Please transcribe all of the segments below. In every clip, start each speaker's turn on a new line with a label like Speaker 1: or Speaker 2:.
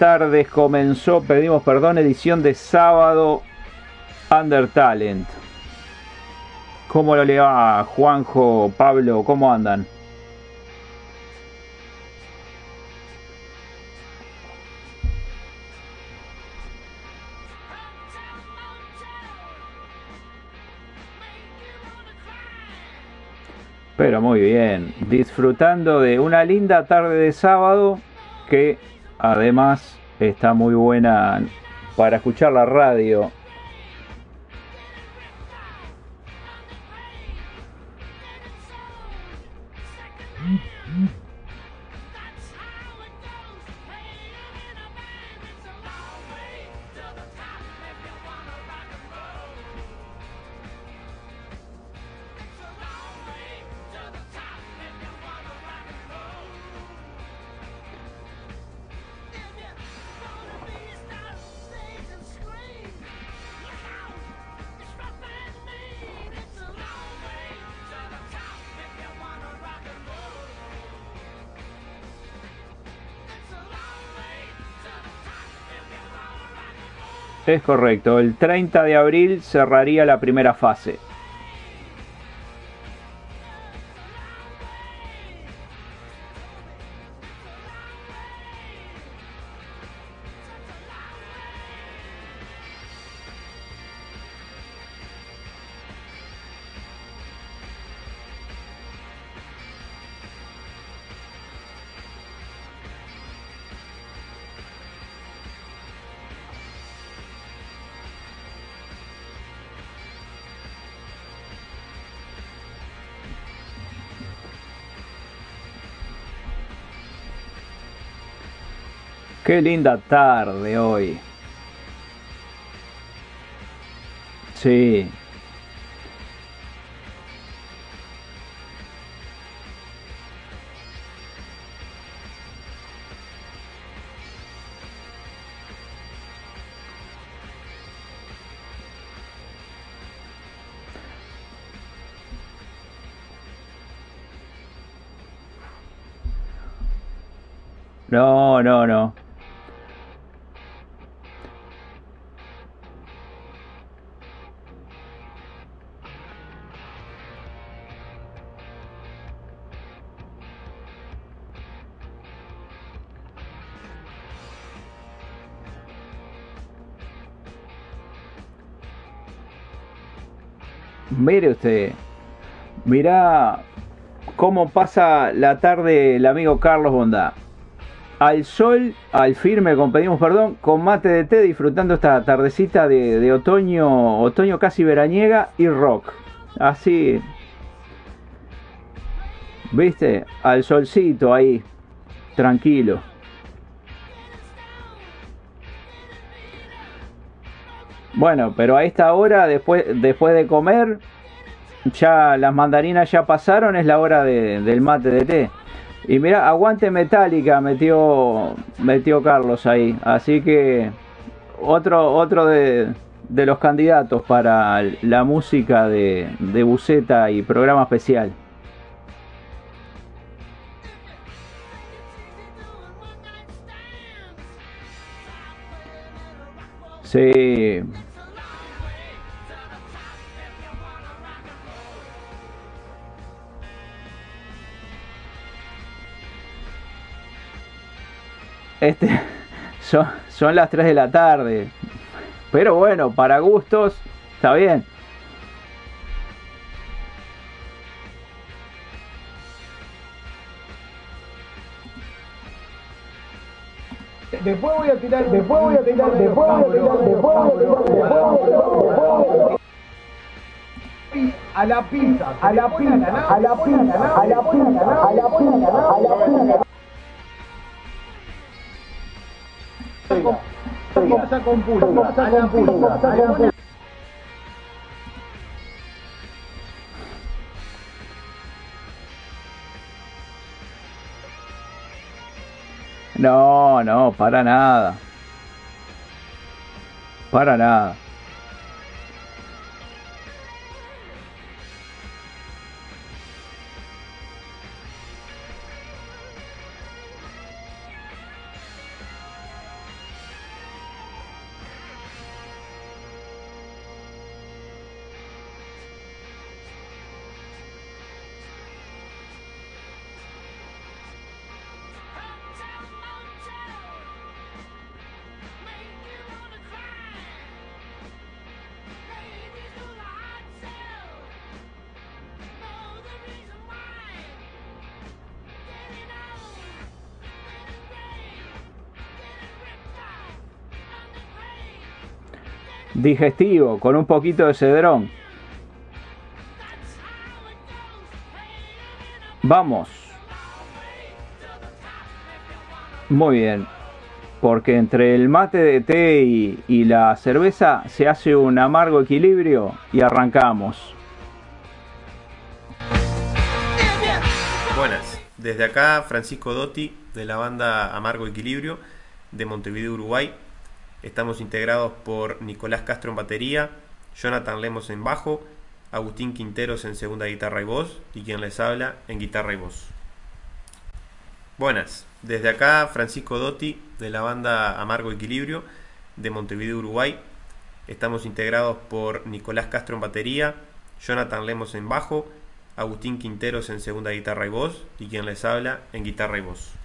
Speaker 1: Tardes, comenzó, pedimos perdón, edición de sábado Under Talent. ¿Cómo lo le va Juanjo, Pablo? ¿Cómo andan? Pero muy bien, disfrutando de una linda tarde de sábado que además está muy buena para escuchar la radio. Es correcto, el 30 de abril cerraría la primera fase. Qué linda tarde hoy. Sí. No, no, no. Mire usted, mirá cómo pasa la tarde el amigo Carlos Bondá. Al sol, al firme, con pedimos perdón, con mate de té, disfrutando esta tardecita de, de otoño, otoño casi veraniega y rock. Así, ¿viste? Al solcito ahí, tranquilo. Bueno, pero a esta hora, después, después de comer, ya las mandarinas ya pasaron, es la hora del mate de té. Y mira, aguante metálica metió, metió Carlos ahí. Así que otro, otro de, de los candidatos para la música de, de Buceta y programa especial. Sí. Este, son, son las 3 de la tarde. Pero bueno, para gustos, está bien.
Speaker 2: Después voy a tirar, después voy a tirar, después voy a tirar, después voy a tirar, después voy a tirar, a la pizza, a la pizza, a la pizza, a la pizza, a la pizza, a la pizza. Con a a.
Speaker 1: No, no, para nada. Para nada. Digestivo, con un poquito de cedrón. Vamos. Muy bien. Porque entre el mate de té y, la cerveza se hace un amargo equilibrio y arrancamos.
Speaker 3: Buenas, desde acá Francisco Dotti de la banda Amargo Equilibrio de Montevideo, Uruguay. Estamos integrados por Nicolás Castro en batería, Jonathan Lemos en bajo Agustín Quinteros en segunda guitarra y voz y quien les habla en guitarra y voz. Buenas, desde acá Francisco Dotti de la banda Amargo Equilibrio de Montevideo, Uruguay. Estamos integrados por Nicolás Castro en batería, Jonathan Lemos en bajo, Agustín Quinteros en segunda guitarra y voz y quien les habla en guitarra y voz.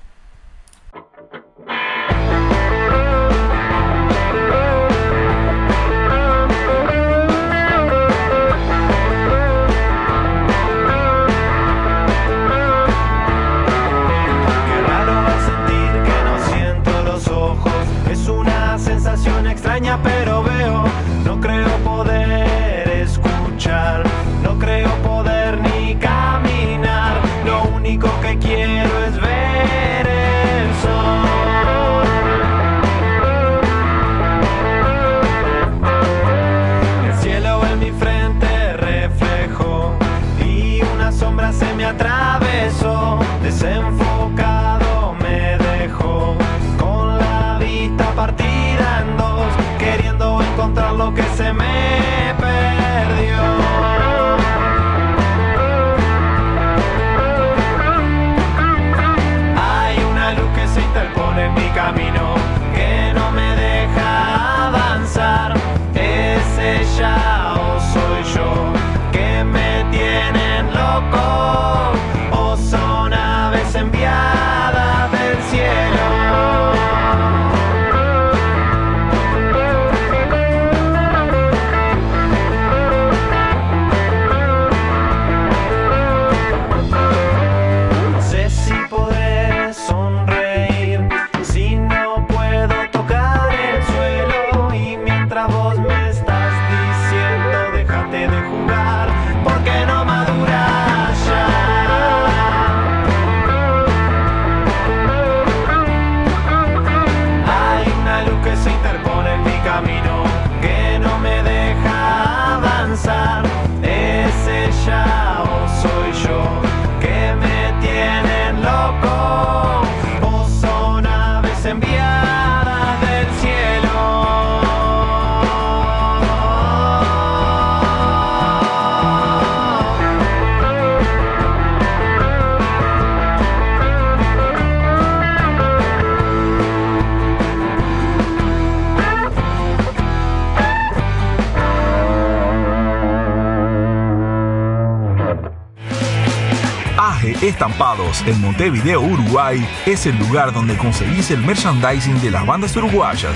Speaker 4: Estampados en Montevideo, Uruguay, es el lugar donde conseguís el merchandising de las bandas uruguayas.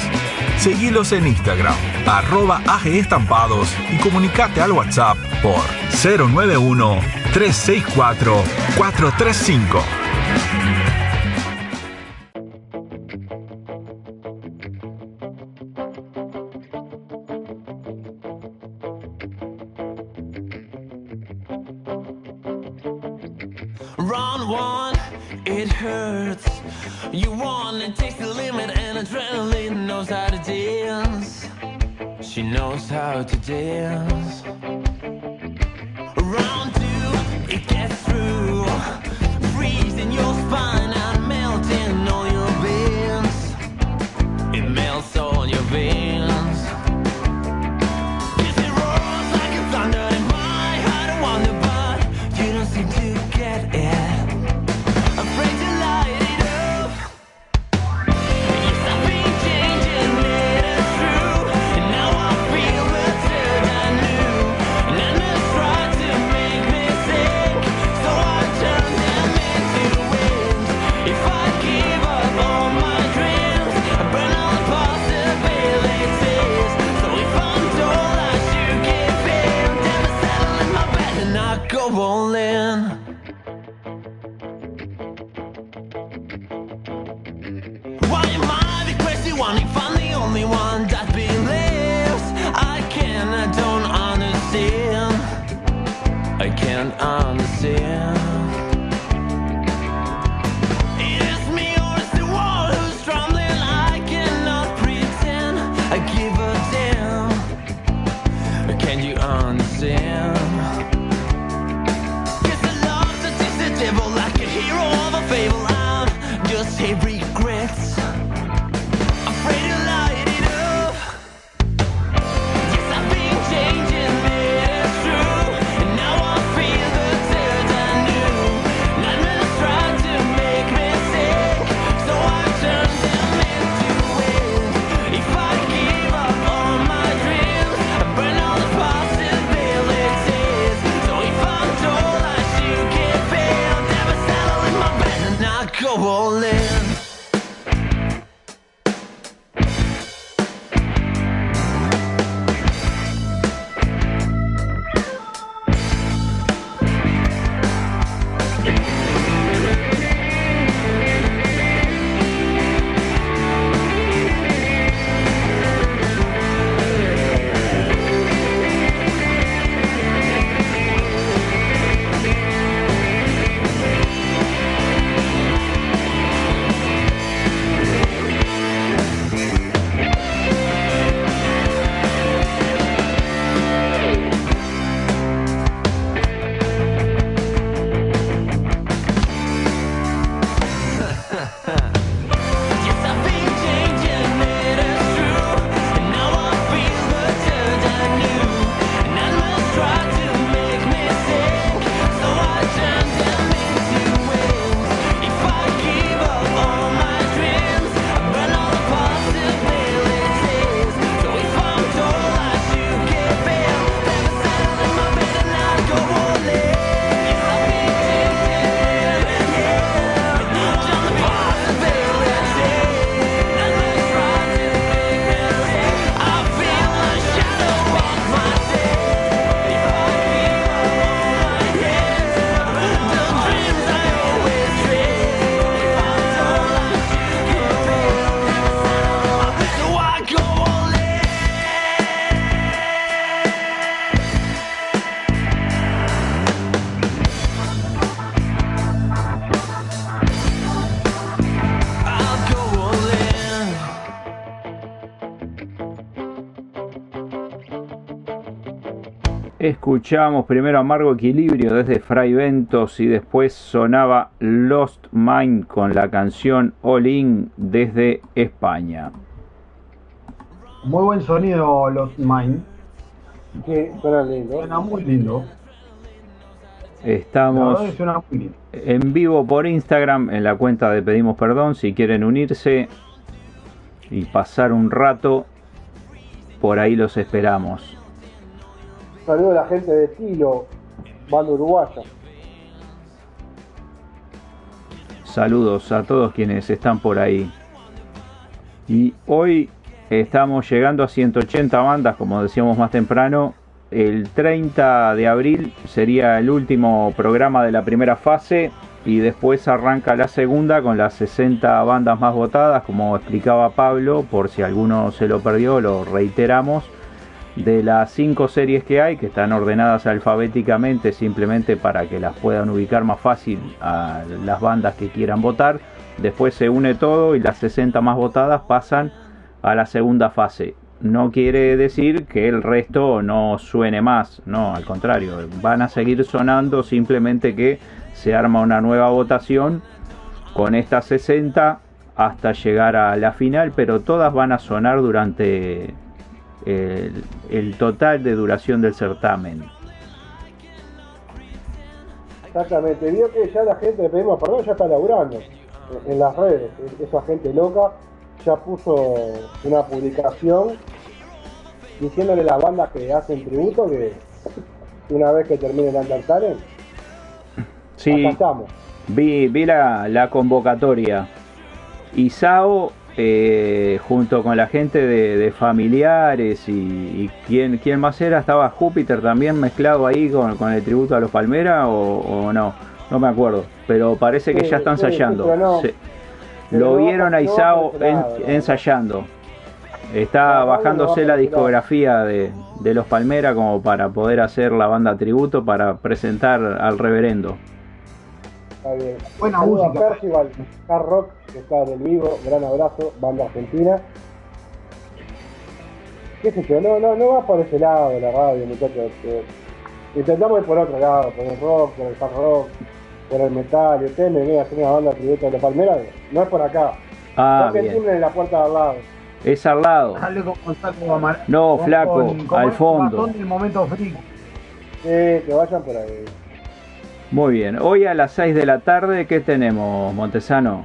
Speaker 4: Seguilos en Instagram, arroba AG Estampados y comunicate al WhatsApp por 091 364 435.
Speaker 1: Escuchamos primero Amargo Equilibrio desde Fray Ventos y después sonaba Lost Mind con la canción All In desde España.
Speaker 2: Muy buen sonido los Mind.
Speaker 5: Sí, suena lindo.
Speaker 2: Suena muy lindo.
Speaker 1: Estamos
Speaker 2: que muy
Speaker 1: en vivo por Instagram en la cuenta de Pedimos Perdón. Si quieren unirse y pasar un rato, por ahí los esperamos.
Speaker 5: Saludo a la gente de Tilo, banda uruguaya.
Speaker 1: Saludos a todos quienes están por ahí. Y hoy estamos llegando a 180 bandas, como decíamos más temprano. El 30 de abril sería el último programa de la primera fase y después arranca la segunda con las 60 bandas más votadas, como explicaba Pablo, por si alguno se lo perdió, lo reiteramos. De las cinco series que hay, que están ordenadas alfabéticamente simplemente para que las puedan ubicar más fácil a las bandas que quieran votar. Después se une todo y las 60 más votadas pasan a la segunda fase. No quiere decir que el resto no suene más, no, al contrario, van a seguir sonando, simplemente que se arma una nueva votación con estas 60 hasta llegar a la final, pero todas van a sonar durante el, el total de duración del certamen.
Speaker 5: Exactamente, vio que ya la gente, le pedimos perdón, ya está laburando en- en las redes. Esa gente loca ya puso una publicación diciéndole a las bandas que hacen tributo que una vez que termine el Undertale,
Speaker 1: Sí,
Speaker 5: acá estamos.
Speaker 1: vi, vi la, la convocatoria. Isao, eh, junto con la gente de, de familiares y, y quién, quién más era, estaba Júpiter también mezclado ahí con, con el tributo a los Palmera o, o no, no me acuerdo, pero parece que
Speaker 5: Sí,
Speaker 1: ya están
Speaker 5: sí,
Speaker 1: ensayando.
Speaker 5: sí, pero no.
Speaker 1: Sí.
Speaker 5: Pero
Speaker 1: Lo vieron a Isao ensayando. Está bajándose la discografía de, de los Palmera como para poder hacer la banda tributo para presentar al reverendo.
Speaker 5: Está bien.
Speaker 2: Buena
Speaker 5: Saludo a
Speaker 2: música.
Speaker 5: Percival, Hard Rock, que está en el vivo. Gran abrazo, banda argentina. ¿Qué sé yo? No, no, no va por ese lado de la radio, muchachos. Eh, intentamos ir por otro lado, por el rock, por el hard rock, por el metal. Y ustedes me ven a hacer una banda tributo de los Palmeras. No es por acá.
Speaker 1: Ah, bien.
Speaker 5: en la puerta de al lado.
Speaker 1: Es al lado.
Speaker 2: Dale con Gonzalo Amar-
Speaker 1: No,
Speaker 2: con-
Speaker 1: flaco,
Speaker 2: con- con
Speaker 1: al fondo.
Speaker 2: del momento free.
Speaker 5: Sí, que vayan por ahí.
Speaker 1: Muy bien. Hoy a las 6 de la tarde, ¿qué tenemos, Montesano?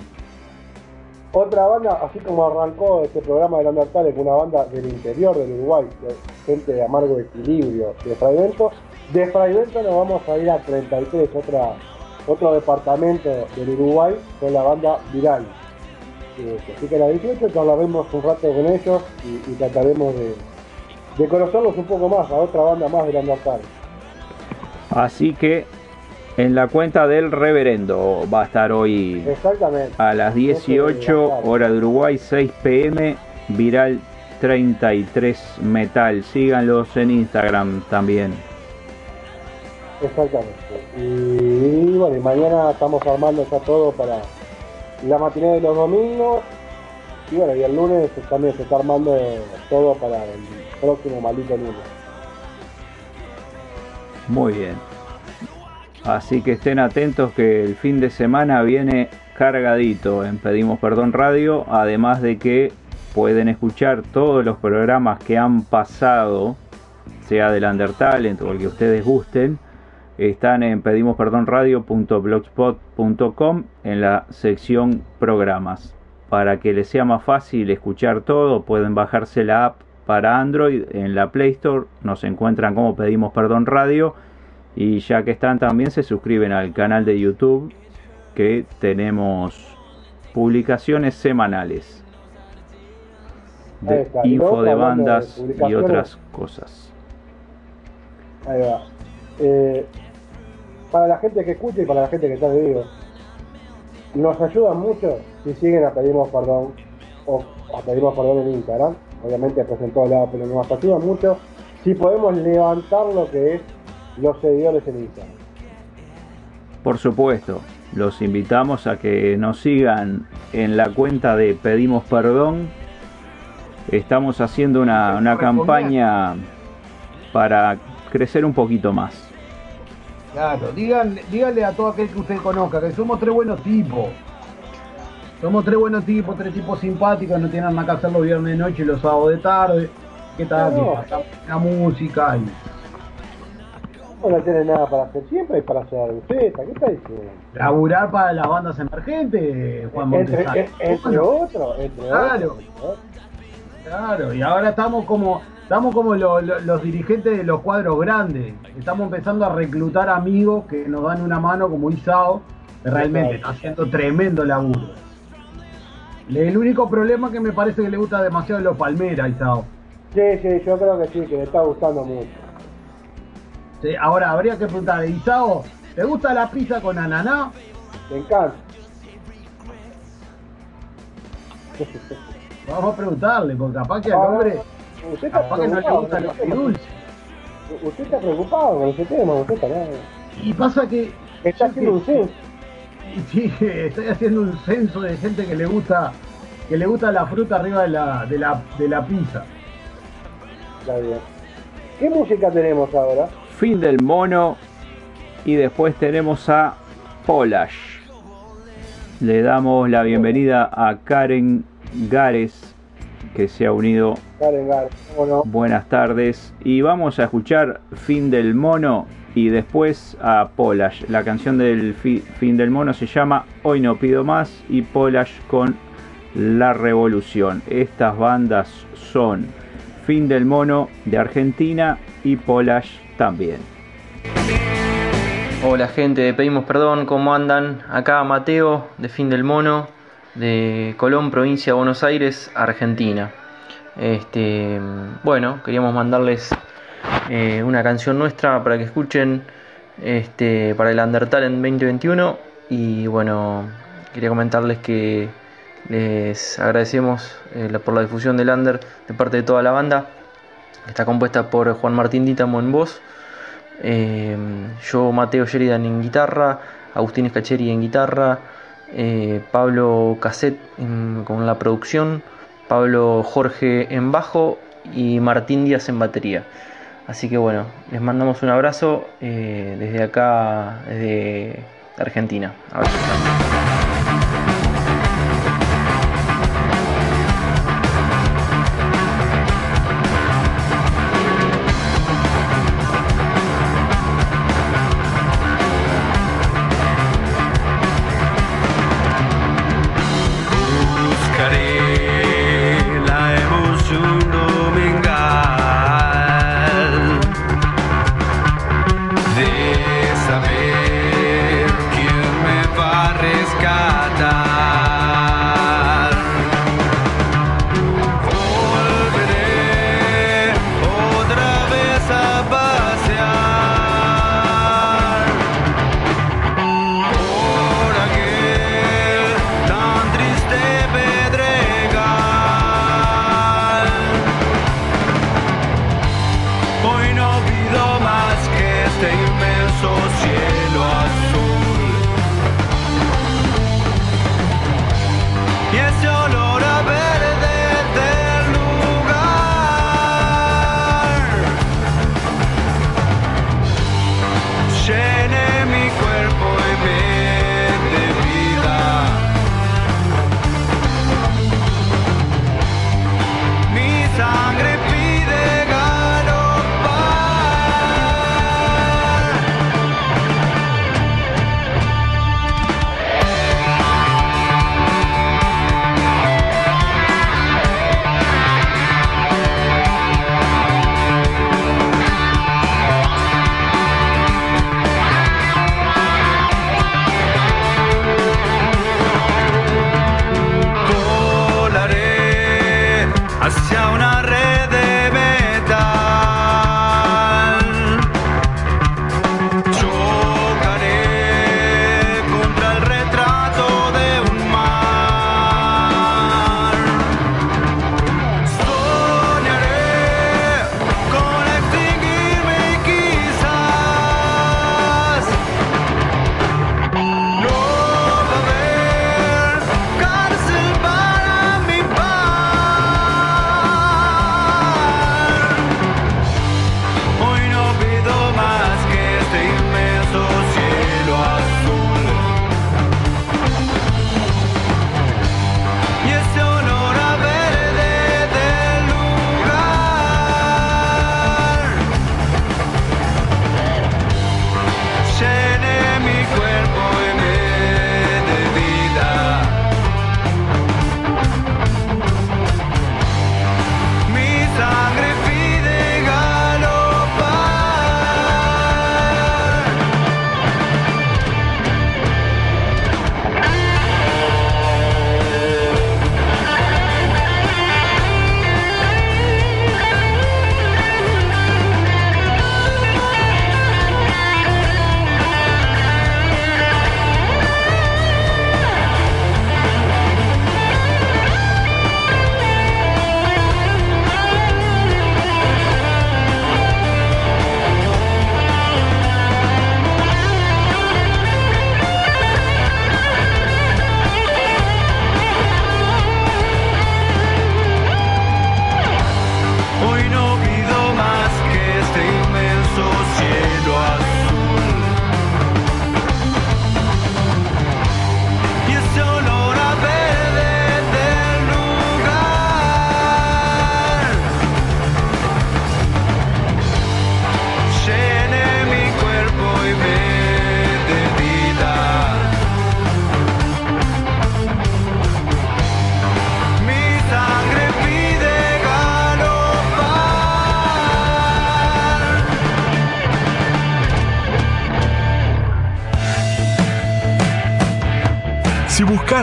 Speaker 5: Otra banda, así como arrancó este programa de Undertale, con una banda del interior del Uruguay, de gente de amargo equilibrio, de Fraivento. De Fraivento nos vamos a ir a 33, otra, otro departamento del Uruguay, con la banda Viral. Eh, Así que a las 18 charlaremos un rato con ellos y, y trataremos de, de conocerlos un poco más, a otra banda más del Undertale.
Speaker 1: Así que en la cuenta del reverendo va a estar hoy
Speaker 5: Exactamente.
Speaker 1: a las 18 hora de Uruguay, 6 pm, Viral 33 Metal. Síganlos en Instagram también.
Speaker 5: Exactamente. Y bueno, y mañana estamos armando ya todo para la matinée de los domingos. Y bueno, y el lunes también se está armando todo para el próximo maldito lunes.
Speaker 1: Muy bien. Así que estén atentos que el fin de semana viene cargadito en Pedimos Perdón Radio, además de que pueden escuchar todos los programas que han pasado, sea del Undertalent o el que ustedes gusten, están en pedimosperdonradio.blogspot.com en la sección programas. Para que les sea más fácil escuchar todo, pueden bajarse la app para Android en la Play Store, nos encuentran como Pedimos Perdón Radio y ya que están también se suscriben al canal de YouTube que tenemos publicaciones semanales de
Speaker 5: está.
Speaker 1: Info de
Speaker 5: de
Speaker 1: bandas y otras cosas.
Speaker 5: Ahí va. Eh, para la gente que escucha y para la gente que está en vivo, nos ayudan mucho si siguen a Pedimos Perdón o a Pedimos Perdón en Instagram. Obviamente pues en todos lados, pero nos ayudan mucho si podemos levantar lo que es los seguidores en Instagram.
Speaker 1: Por supuesto, los invitamos a que nos sigan en la cuenta de Pedimos Perdón. Estamos haciendo una, una campaña para crecer un poquito más.
Speaker 2: Claro, díganle, díganle a todo aquel que usted conozca que somos tres buenos tipos. Somos tres buenos tipos, tres tipos simpáticos, no tienen nada que hacer los viernes de noche y los sábados de tarde. ¿Qué tal? La música y
Speaker 5: No tiene nada para hacer siempre y para hacer receta. ¿Qué está diciendo?
Speaker 2: laburar para las bandas emergentes, Juan Montesano.
Speaker 5: en- entre otros, entre
Speaker 2: Claro.
Speaker 5: otros. ¿no?
Speaker 2: Claro, y ahora estamos como estamos como lo- lo- los dirigentes de los cuadros grandes. Estamos empezando a reclutar amigos que nos dan una mano como Isao, que realmente está haciendo tremendo laburo. El único problema que me parece que le gusta demasiado es los Palmeras, Isao.
Speaker 5: Sí, sí, yo creo que sí, que le está gustando mucho.
Speaker 2: Sí, ahora habría que preguntarle, Isao, ¿te gusta la pizza con ananá?
Speaker 5: Me encanta.
Speaker 2: Vamos a preguntarle, porque capaz que al
Speaker 5: Ahora,
Speaker 2: hombre,
Speaker 5: usted está
Speaker 2: capaz que no le
Speaker 5: ese tema.
Speaker 2: dulces.
Speaker 5: Usted está preocupado con ese tema, usted está
Speaker 2: Y pasa que
Speaker 5: Está haciendo
Speaker 2: que-
Speaker 5: un censo.
Speaker 2: Sí, estoy haciendo un censo de gente que le gusta que le gusta la fruta arriba de la, de la, de la pizza.
Speaker 5: Está bien. ¿Qué música tenemos ahora?
Speaker 1: Fin del mono y después tenemos a Polash. Le damos la bienvenida a Karen Gares que se ha unido.
Speaker 5: Karen Gar, ¿cómo no?
Speaker 1: Buenas tardes y vamos a escuchar Fin del mono y después a Polash. La canción del fi- Fin del mono se llama Hoy no pido más y Polash con La Revolución. Estas bandas son Fin del mono de Argentina y Polash también.
Speaker 6: Hola gente, pedimos perdón, ¿cómo andan? Acá Mateo de Fin del Mono, de Colón, provincia de Buenos Aires, Argentina. Este, bueno, queríamos mandarles eh, una canción nuestra para que escuchen este, para el Undertale en 2021 y bueno, quería comentarles que
Speaker 3: Les agradecemos eh, por la difusión del under de parte de toda la banda. Está compuesta por Juan Martín Dítamo en voz, eh, yo Mateo Sheridan en guitarra, Agustín Escacheri en guitarra, eh, Pablo Cassette en- con la producción, Pablo Jorge en bajo y Martín Díaz en batería. Así que bueno, les mandamos un abrazo eh, desde acá, desde Argentina.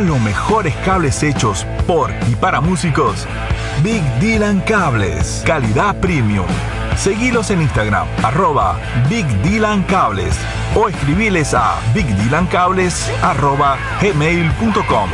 Speaker 7: Los mejores cables hechos por y para músicos, Big Dylan Cables, calidad premium. Seguilos en Instagram, arroba Big Dylan Cables o escribiles a bigdylancables arroba gmail.com.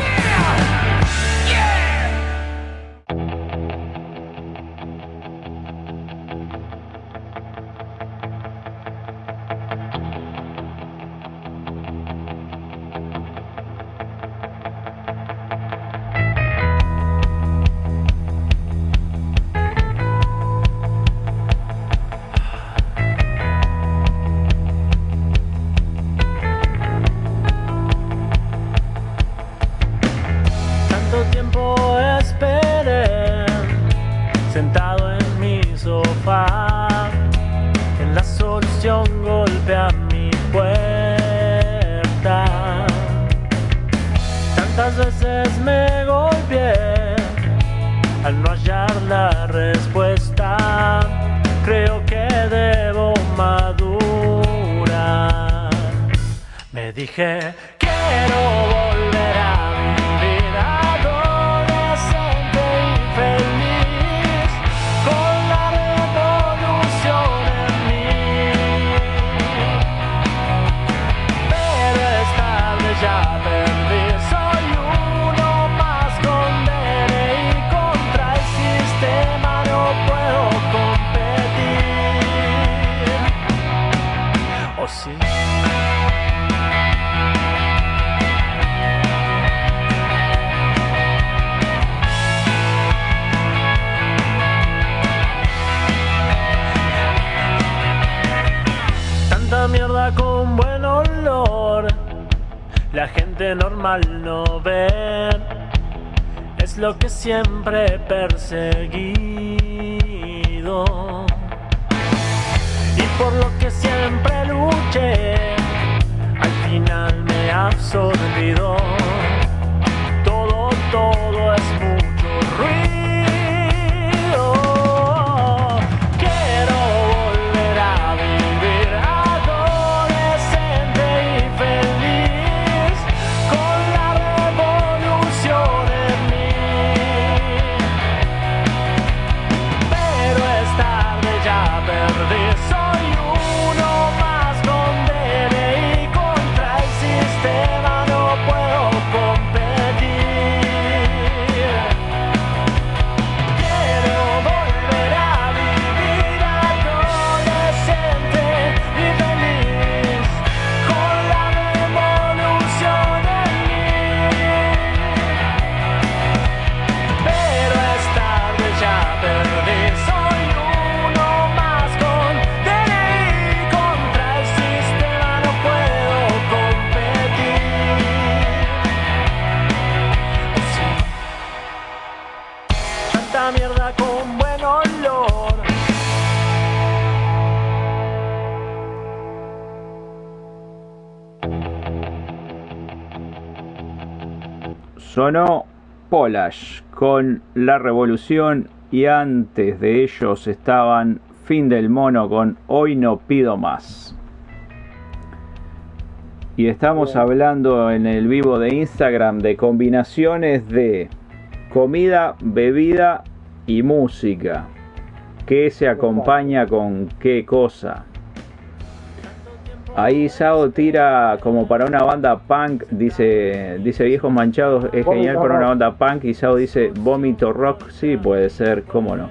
Speaker 1: Sonó Polash con La Revolución y antes de ellos estaban Fin del Mono con Hoy no pido más. Y estamos hablando en el vivo de Instagram de combinaciones de comida, bebida y música. ¿Qué se acompaña con qué cosa? Ahí Sao tira como para una banda punk, dice, dice Viejos Manchados, es genial para una banda punk y Sao dice Vómito Rock, sí puede ser, cómo no.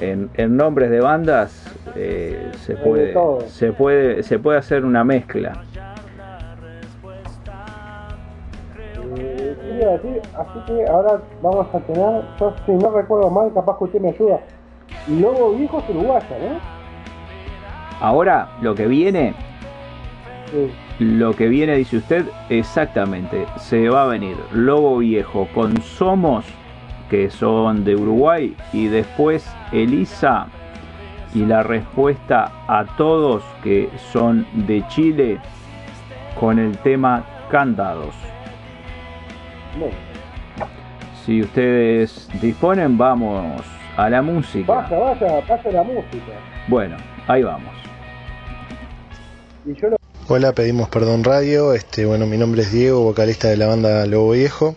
Speaker 1: En, en nombres de bandas eh, se puede se puede se puede hacer una mezcla.
Speaker 5: Eh. Así que ahora vamos a tener, yo si no recuerdo mal, capaz que usted me ayuda. Lobo Viejo es uruguaya, ¿no?
Speaker 1: Ahora lo que viene,
Speaker 5: Sí.
Speaker 1: lo que viene dice usted exactamente, se va a venir Lobo Viejo con Somos que son de Uruguay y después Elisa y la respuesta a todos que son de Chile con el tema Candados.
Speaker 5: Bueno,
Speaker 1: Si ustedes disponen, vamos a la música.
Speaker 5: vaya, vaya la música.
Speaker 1: Bueno, ahí vamos.
Speaker 8: Hola, pedimos perdón radio. Este, bueno, mi nombre es Diego, vocalista de la banda Lobo Viejo.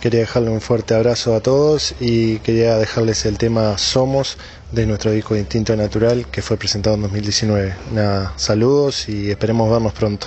Speaker 8: Quería dejarle un fuerte abrazo a todos y quería dejarles el tema Somos de nuestro disco Instinto Natural que fue presentado en 2019. Nada, saludos y esperemos vernos pronto.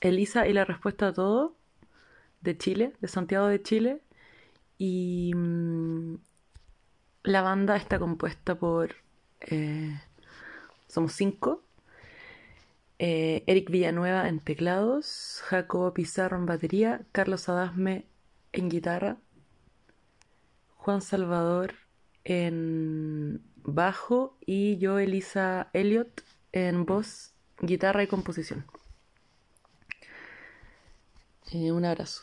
Speaker 9: Elisa y la respuesta a todo de Chile, de Santiago de Chile. Y mm, la banda está compuesta por... eh, somos cinco. Eh, Eric Villanueva en teclados, Jacobo Pizarro en batería, Carlos Adasme en guitarra, Juan Salvador en bajo y yo, Elisa Elliot, en voz, guitarra y composición. Eh, un abrazo.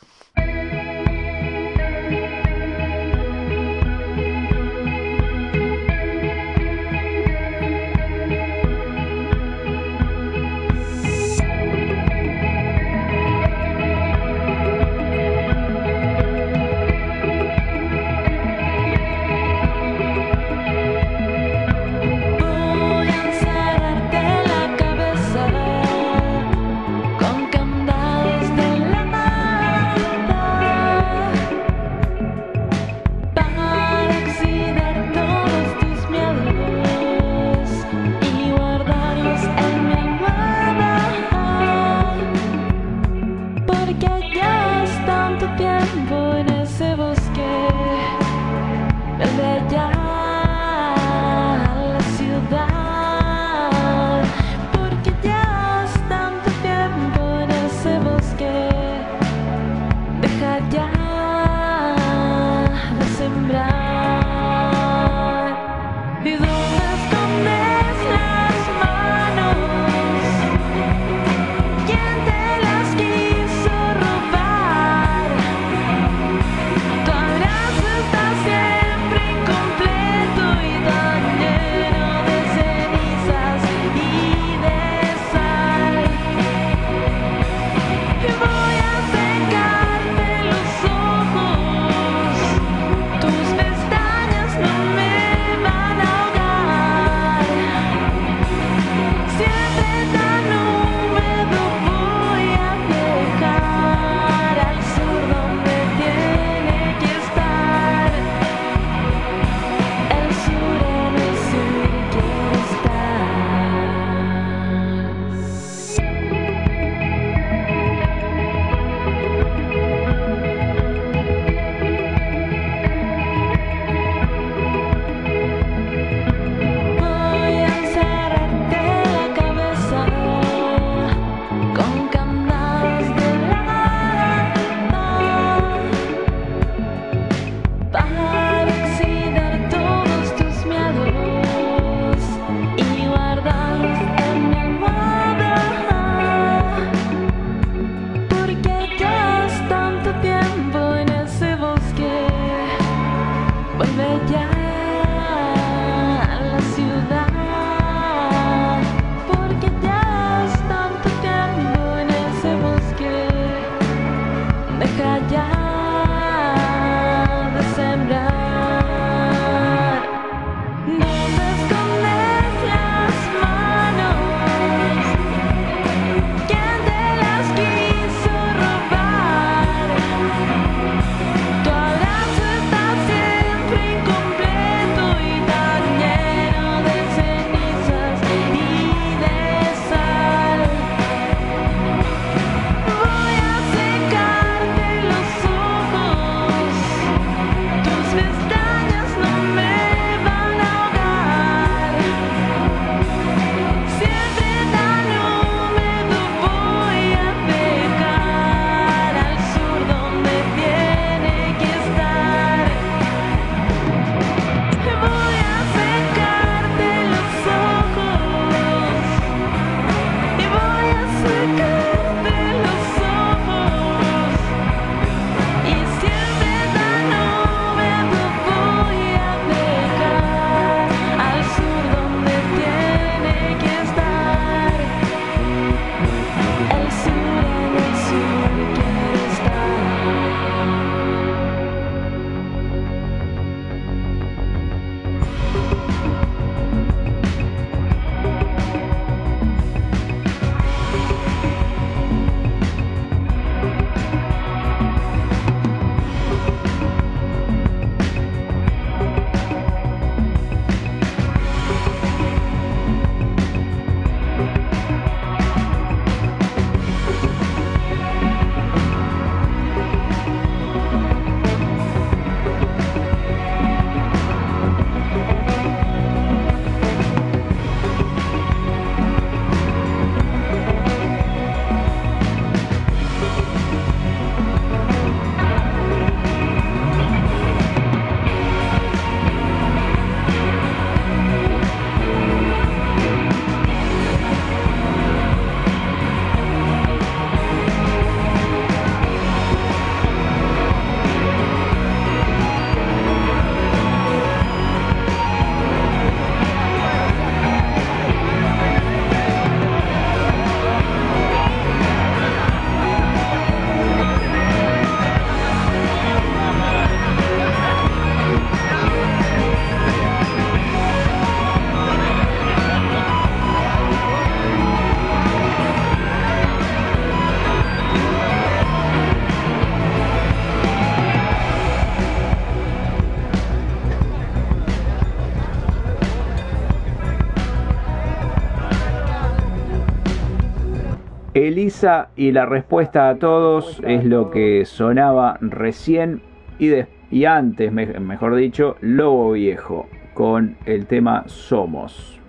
Speaker 10: Y la
Speaker 1: respuesta a todos es lo que sonaba recién y, de- y antes, me- mejor dicho, Lobo Viejo con el tema Somos.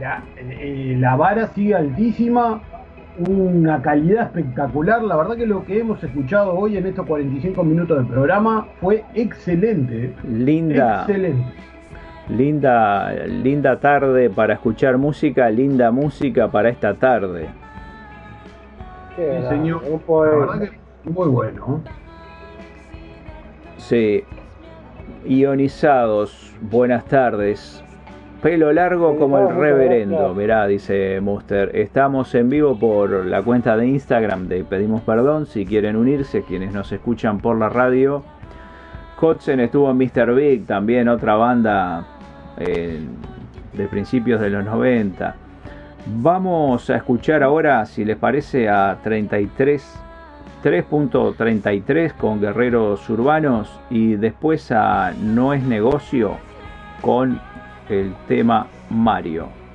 Speaker 2: La, eh, la vara sigue altísima, una calidad espectacular. La verdad que lo que hemos escuchado hoy en estos 45 minutos del programa fue excelente.
Speaker 1: Linda,
Speaker 2: Excelente.
Speaker 1: Linda, linda tarde para escuchar música, linda música para esta tarde.
Speaker 5: Qué
Speaker 2: Sí, señor.
Speaker 5: Un
Speaker 2: La
Speaker 5: poema.
Speaker 2: verdad que muy bueno.
Speaker 1: Sí, ionizados, buenas tardes. Pelo largo como el reverendo, mirá, dice Muster. Estamos en vivo por la cuenta de Instagram de Pedimos Perdón, si quieren unirse, quienes nos escuchan por la radio. Kotzen estuvo en Mr. Big, también otra banda eh, de principios de los 90. Vamos a escuchar ahora, si les parece, a 33 3.33 con Guerreros Urbanos y después a No es negocio con el tema Mario.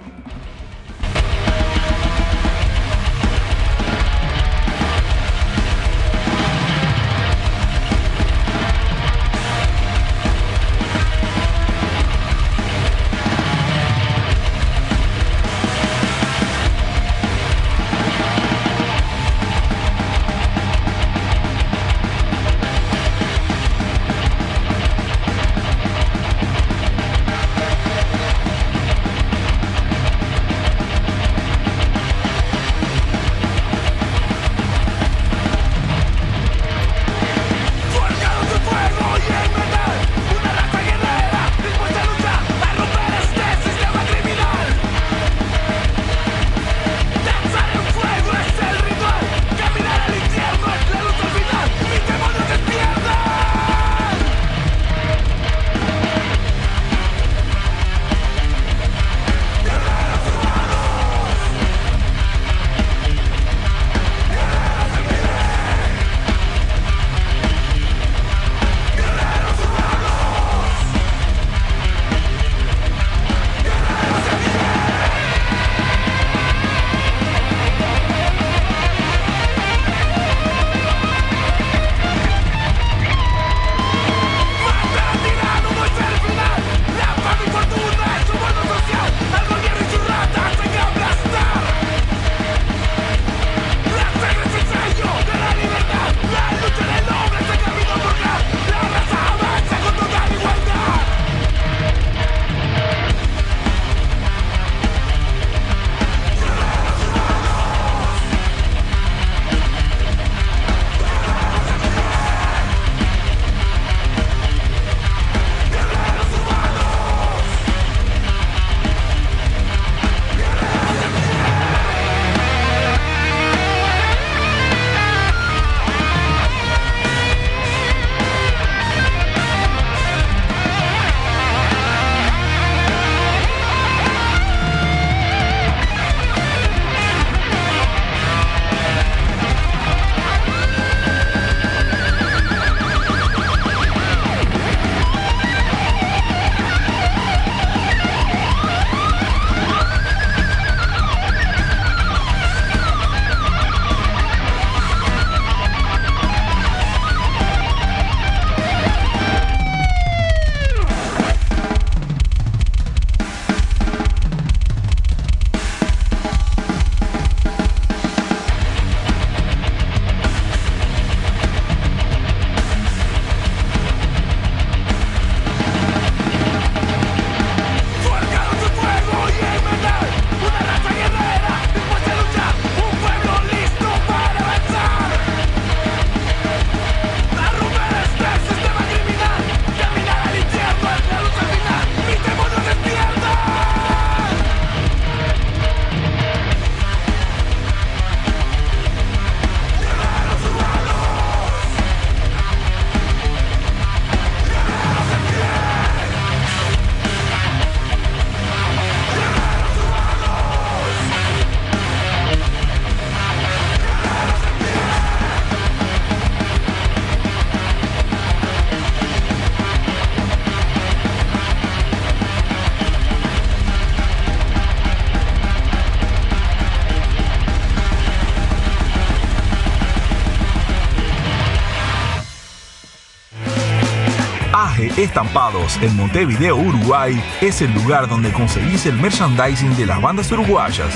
Speaker 7: Estampados en Montevideo, Uruguay, es el lugar donde conseguís el merchandising de las bandas uruguayas.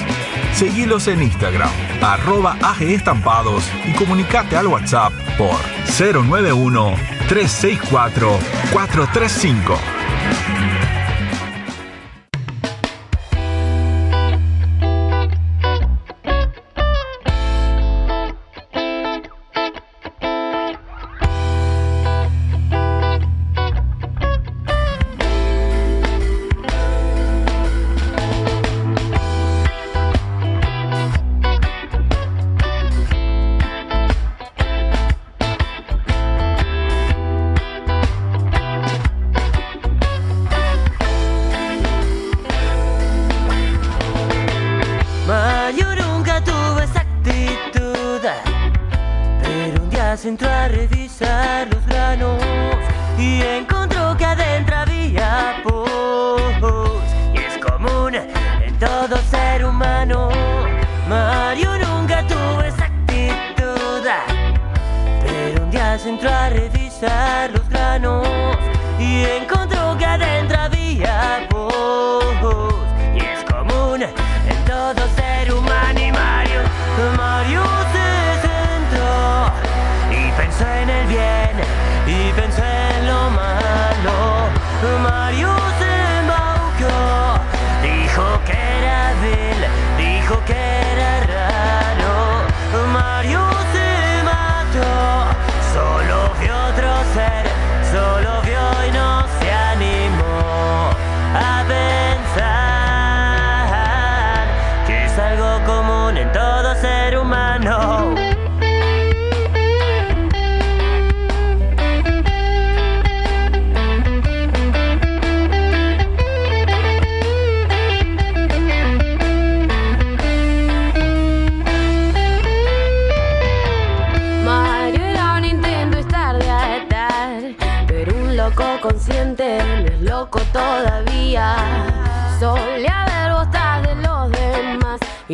Speaker 7: Seguilos en Instagram, arroba AG Estampados y comunicate al WhatsApp por
Speaker 11: 091 364 435.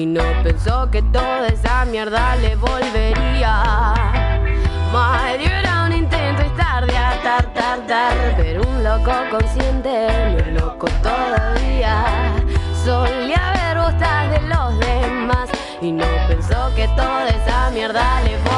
Speaker 11: Y no
Speaker 12: pensó que toda esa mierda le volvería. Mario era un intento estar de atar, tar, tar, pero un loco consciente no es loco todavía. Solía ver botas de los demás y no pensó que toda esa mierda le volvería.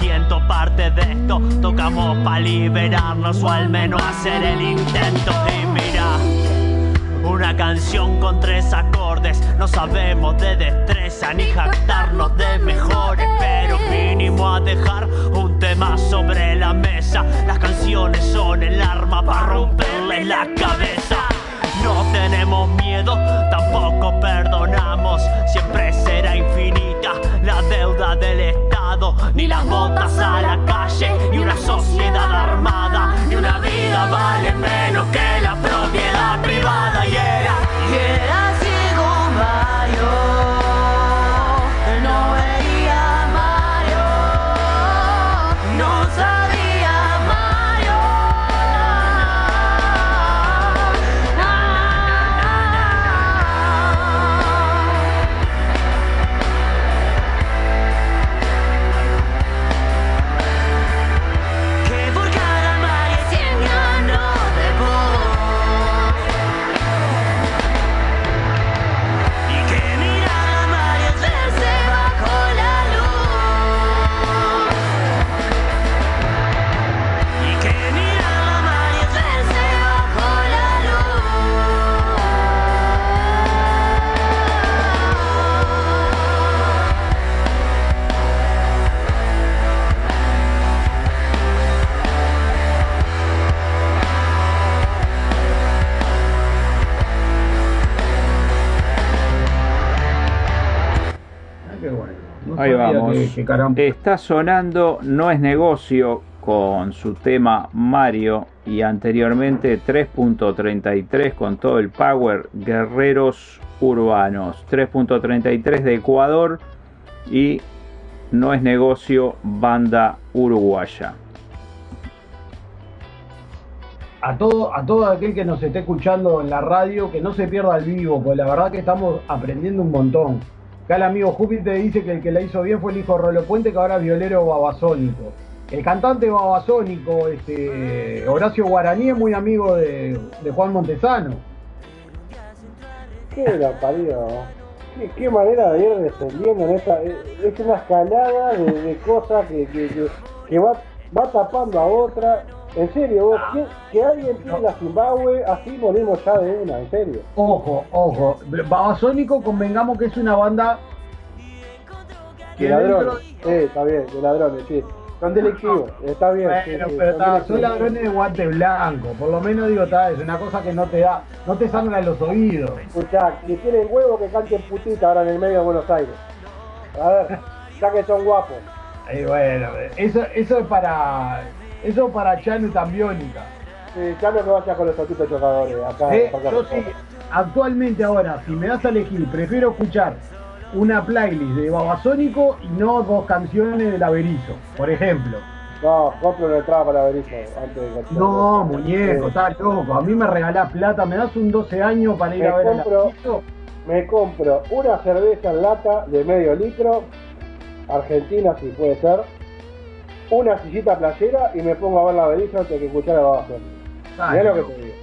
Speaker 13: Siento parte de esto. Tocamos para liberarnos o al menos hacer el intento. Y mira, una canción con tres acordes. No sabemos de destreza ni jactarnos de mejores, pero mínimo a dejar un tema sobre la mesa. Las canciones son el arma para romperle la cabeza. No tenemos miedo, tampoco perdonamos. Siempre será infinita la deuda del Estado. Ni las botas a la calle, ni una sociedad armada. Ni una vida vale menos que la propiedad privada. Y era,
Speaker 11: Y era ciego Mario, Que-
Speaker 2: que caramba.
Speaker 1: Está sonando No es negocio con su tema Mario y anteriormente 3.33 con todo el power Guerreros Urbanos. 3.33 de Ecuador y No es negocio banda uruguaya.
Speaker 2: a todo, a todo aquel que nos esté escuchando en la radio, que no se pierda el vivo, pues la verdad que estamos aprendiendo un montón. Acá el amigo Júpiter dice que el que la hizo bien fue el hijo de Rolo Puente, que ahora es violero babasónico. El cantante babasónico, este, Horacio Guaraní, es muy amigo de, Juan Montesano.
Speaker 5: Qué la parió. Qué, manera de ir descendiendo en esta. Es una escalada de, cosas que, que, va tapando a otra. En serio, vos, que, que alguien tiene la Zimbabue, así morimos ya de una, en serio.
Speaker 2: Ojo, ojo. Babasónico, convengamos que es una banda
Speaker 5: De ladrones. Sí, está bien, de ladrones, sí. Son delictivos, está bien. sí,
Speaker 2: Bueno,
Speaker 5: sí,
Speaker 2: pero
Speaker 5: son
Speaker 2: está,
Speaker 5: delictivos.
Speaker 2: son ladrones de guante blanco. Por lo menos digo, está, es una cosa que no te da, no te sangra los oídos.
Speaker 5: Escuchá, que tienen huevo que canten putita ahora en el medio de Buenos Aires. A ver, ya que son guapos.
Speaker 2: Y bueno, eso, eso es para. Eso es para Chano y Tambiónica.
Speaker 5: Sí, ya no que vaya con los autitos chocadores acá.
Speaker 2: Eh,
Speaker 5: Parque
Speaker 2: yo sí, actualmente ahora, si me das a elegir, prefiero escuchar una playlist de Babasónico y no dos canciones de Laberizo, por ejemplo.
Speaker 5: No, compro una entrada para Berizo antes de
Speaker 2: No, muñeco,
Speaker 5: Sí.
Speaker 2: estás loco. A mí me regalás plata, me das un 12 años para ir
Speaker 5: Me
Speaker 2: a ver
Speaker 5: compro,
Speaker 2: Laberizo.
Speaker 5: me compro una cerveza en lata de medio litro, argentina si puede ser, una sillita playera y me pongo a ver la Berizo antes que escuchar a Babasónico.
Speaker 2: Estás
Speaker 5: Mirá lo que te digo.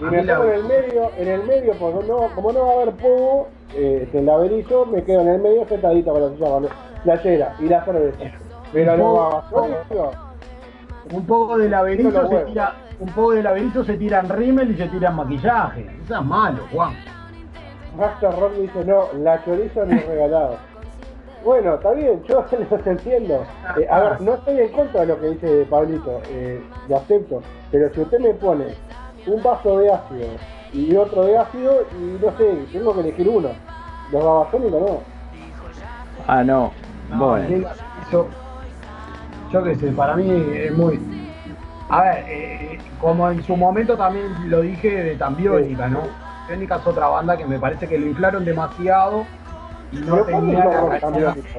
Speaker 5: Y me pongo en el medio, en el medio, porque no, como no va a haber pogo, eh, en la Berizo me quedo en el medio sentadito con la silla playera y la cerveza. Pero
Speaker 2: poco-
Speaker 5: Babasónicos,
Speaker 2: Un poco de laberinto se tira, un poco de laberinto se tira en rímel y se tira en maquillaje. Eso es malo, Juan.
Speaker 5: Master Rock dice, no, la chorizo ni regalado. Bueno, está bien, yo los entiendo. Eh, a ver, no estoy en contra de lo que dice Pablito, eh, lo acepto. Pero si usted me pone un vaso de ácido y otro de ácido, y no sé, tengo que elegir uno. Los babasónicos no.
Speaker 1: Ah, no.
Speaker 2: No,
Speaker 1: Bueno.
Speaker 2: laberinto, yo qué sé, para mí es muy. A ver, eh, como en su momento también lo dije de Tambiónica, ¿no? Tambiónica es otra banda que me parece que lo inflaron demasiado no
Speaker 5: Pero ¿cuándo
Speaker 2: tenía
Speaker 5: hizo
Speaker 2: la
Speaker 5: rock
Speaker 2: calidad.
Speaker 5: cambiónica?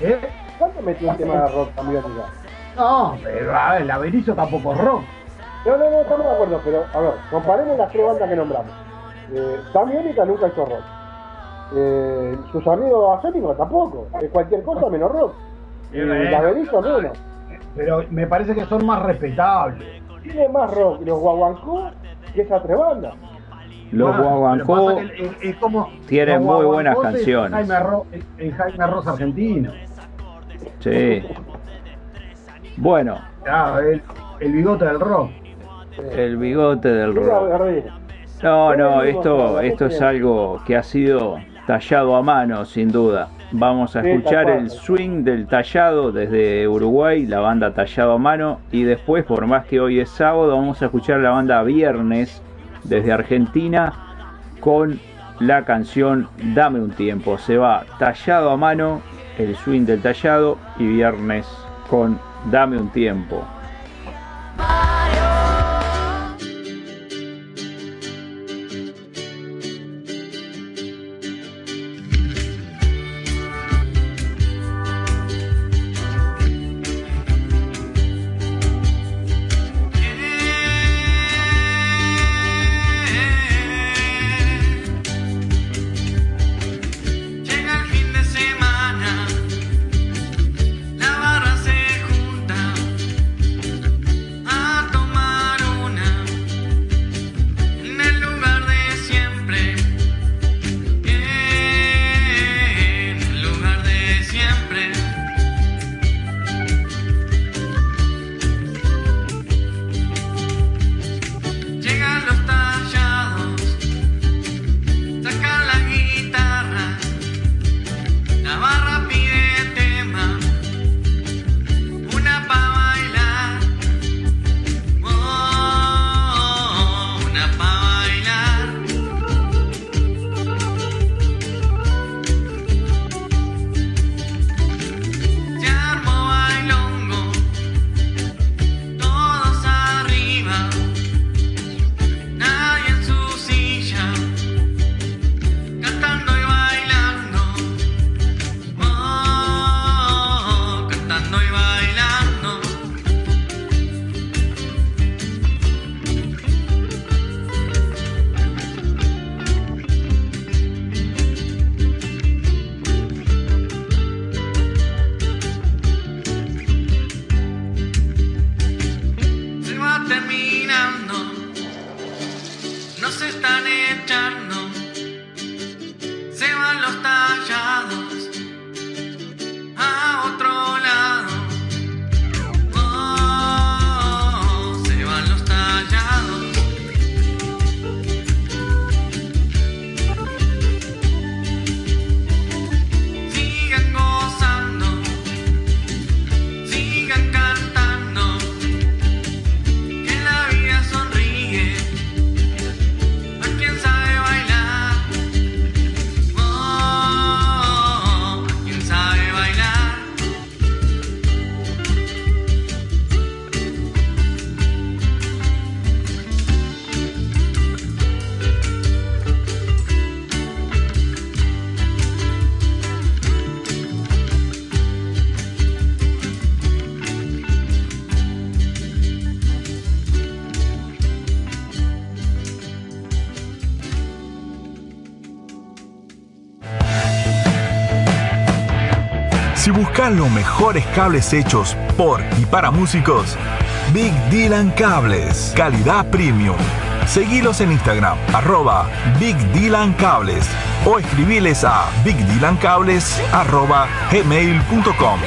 Speaker 2: ¿Eh?
Speaker 5: ¿Cuándo metió un tema de rock cambiónica?
Speaker 2: No, pero a ver, Laberizo tampoco es rock.
Speaker 5: No, no, no, estamos de acuerdo, pero a ver, comparemos las tres bandas que nombramos. Eh, Tambiónica nunca hizo rock. Eh, sus amigos tampoco. Es cualquier cosa menos rock. Y
Speaker 2: bueno.
Speaker 5: la Berizo menos.
Speaker 2: Pero me parece que son más respetables.
Speaker 5: Tiene más rock los guaguancó que esa tres bandas.
Speaker 1: Los
Speaker 2: Ah,
Speaker 1: Guaguancó
Speaker 2: es
Speaker 1: tienen
Speaker 2: los
Speaker 1: muy buenas canciones.
Speaker 2: Jaime el- el Jaime Ross argentino.
Speaker 1: Sí. Bueno,
Speaker 2: el, el bigote del rock.
Speaker 1: el bigote del rock. No, no, esto, esto es algo que ha sido tallado a mano, sin duda. Vamos a escuchar el swing del tallado desde Uruguay, la banda tallado a mano, y después, por más que hoy es sábado, vamos a escuchar la banda Viernes desde Argentina con la canción Dame un tiempo. Se va tallado a mano, el swing del tallado, y Viernes con Dame un tiempo.
Speaker 7: Los
Speaker 14: mejores cables hechos por y para músicos, Big Dylan Cables, calidad premium. Seguilos en Instagram, arroba Big Dylan Cables o escribiles a bigdylancables arroba gmail.com.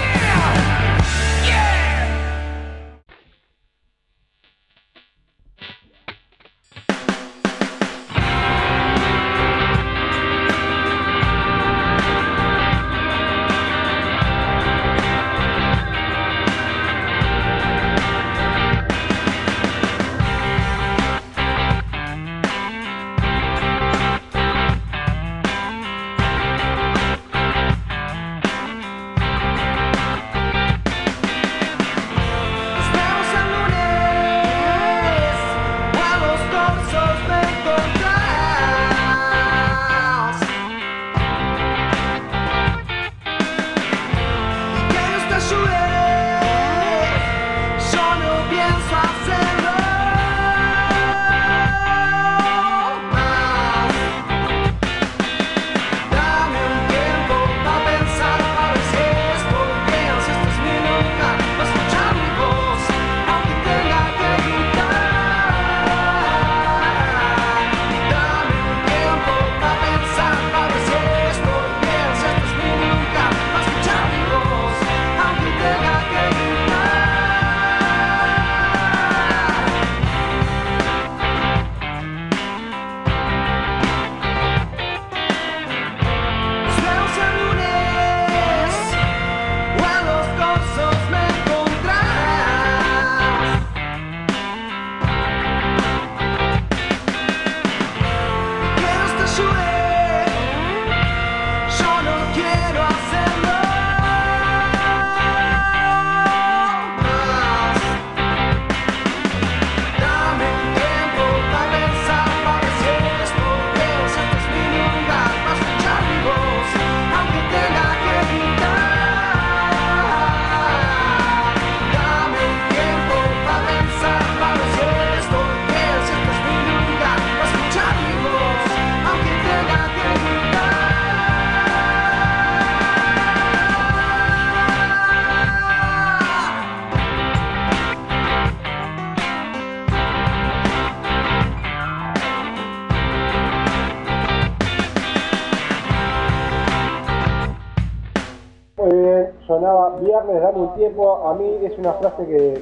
Speaker 7: tiempo. A
Speaker 5: mí es una frase que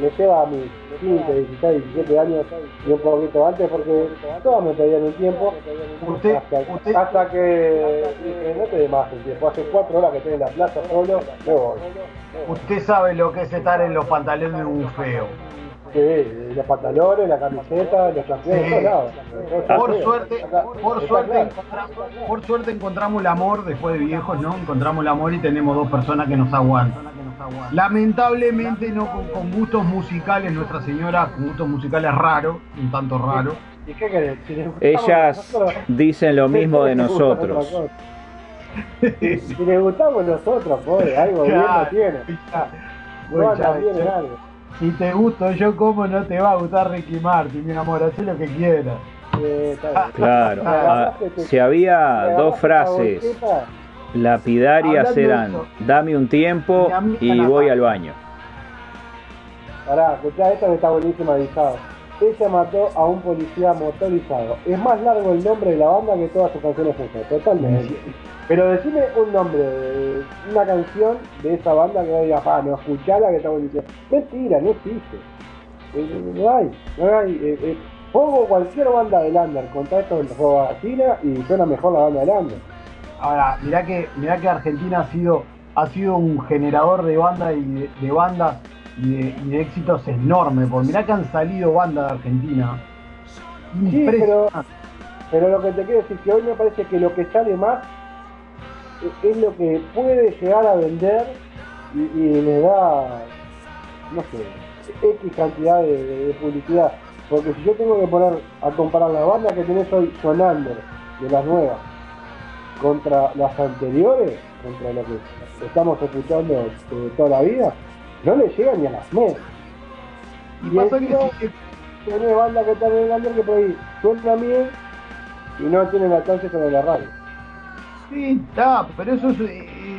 Speaker 5: me lleva a mis 15, 16, 17 años y un poquito antes porque todos me pedían un tiempo.
Speaker 2: Usted-
Speaker 5: hasta,
Speaker 2: usted-
Speaker 5: hasta que dije, no te dé más el tiempo. Hace cuatro horas que estoy en la plaza solo, me voy.
Speaker 2: Usted sabe lo que es estar en los pantalones de un feo.
Speaker 5: Sí, los pantalones, la camiseta, los campeones,
Speaker 2: Sí.
Speaker 5: lados.
Speaker 2: Por suerte, por suerte,
Speaker 5: claro.
Speaker 2: por suerte encontramos el amor después de viejos, ¿no? Encontramos el amor y tenemos dos personas que nos aguantan. Lamentablemente no con, con gustos musicales, Nuestra Señora con gustos musicales raros, un tanto raros.
Speaker 5: ¿Y qué querés? Si les gustamos
Speaker 1: Ellas dicen lo mismo de nosotros.
Speaker 5: Si les gustamos nosotros, pobre, algo bien no tiene.
Speaker 2: Bueno,
Speaker 5: algo.
Speaker 2: Si te gusto yo, ¿cómo no te va a gustar Ricky Martin, mi amor? Haz lo que quieras.
Speaker 5: Eh.
Speaker 1: Claro, ah, si había dos frases
Speaker 5: bolsita.
Speaker 2: Hablando de eso.
Speaker 1: dame un tiempo y voy al baño.
Speaker 5: Pará, escuchá esta que está buenísima avisado. ella mató a un policía motorizado. Es más largo el nombre de la banda que todas sus canciones juntas, totalmente. Pero decime un nombre, de una canción de esa banda que diga, ah, no, escuchala que estamos diciendo. Mentira, no existe. Eh, No hay, no hay. eh, eh, pongo cualquier banda de Lander contra esto de Robatina y suena mejor la banda de Lander.
Speaker 2: Ahora, mirá que, mirá que Argentina ha sido, ha sido un generador de bandas y de, de bandas y de, y de éxitos enorme, porque mirá que han salido bandas de Argentina.
Speaker 5: Sí, pero, pero lo que te quiero decir que hoy me parece que lo que sale más es, es lo que puede llegar a vender y, y le da, no sé, X cantidad de, de- de publicidad. Porque si yo tengo que poner a comparar las bandas que tenés hoy sonando de las nuevas contra las anteriores, contra lo que estamos escuchando de toda la vida, no le llegan ni a las medias.
Speaker 2: Y pasa que
Speaker 5: tenés bandas que están en el under que por ahí suenan bien y no tienen alcance sobre la radio.
Speaker 2: Sí, está, pero eso, es-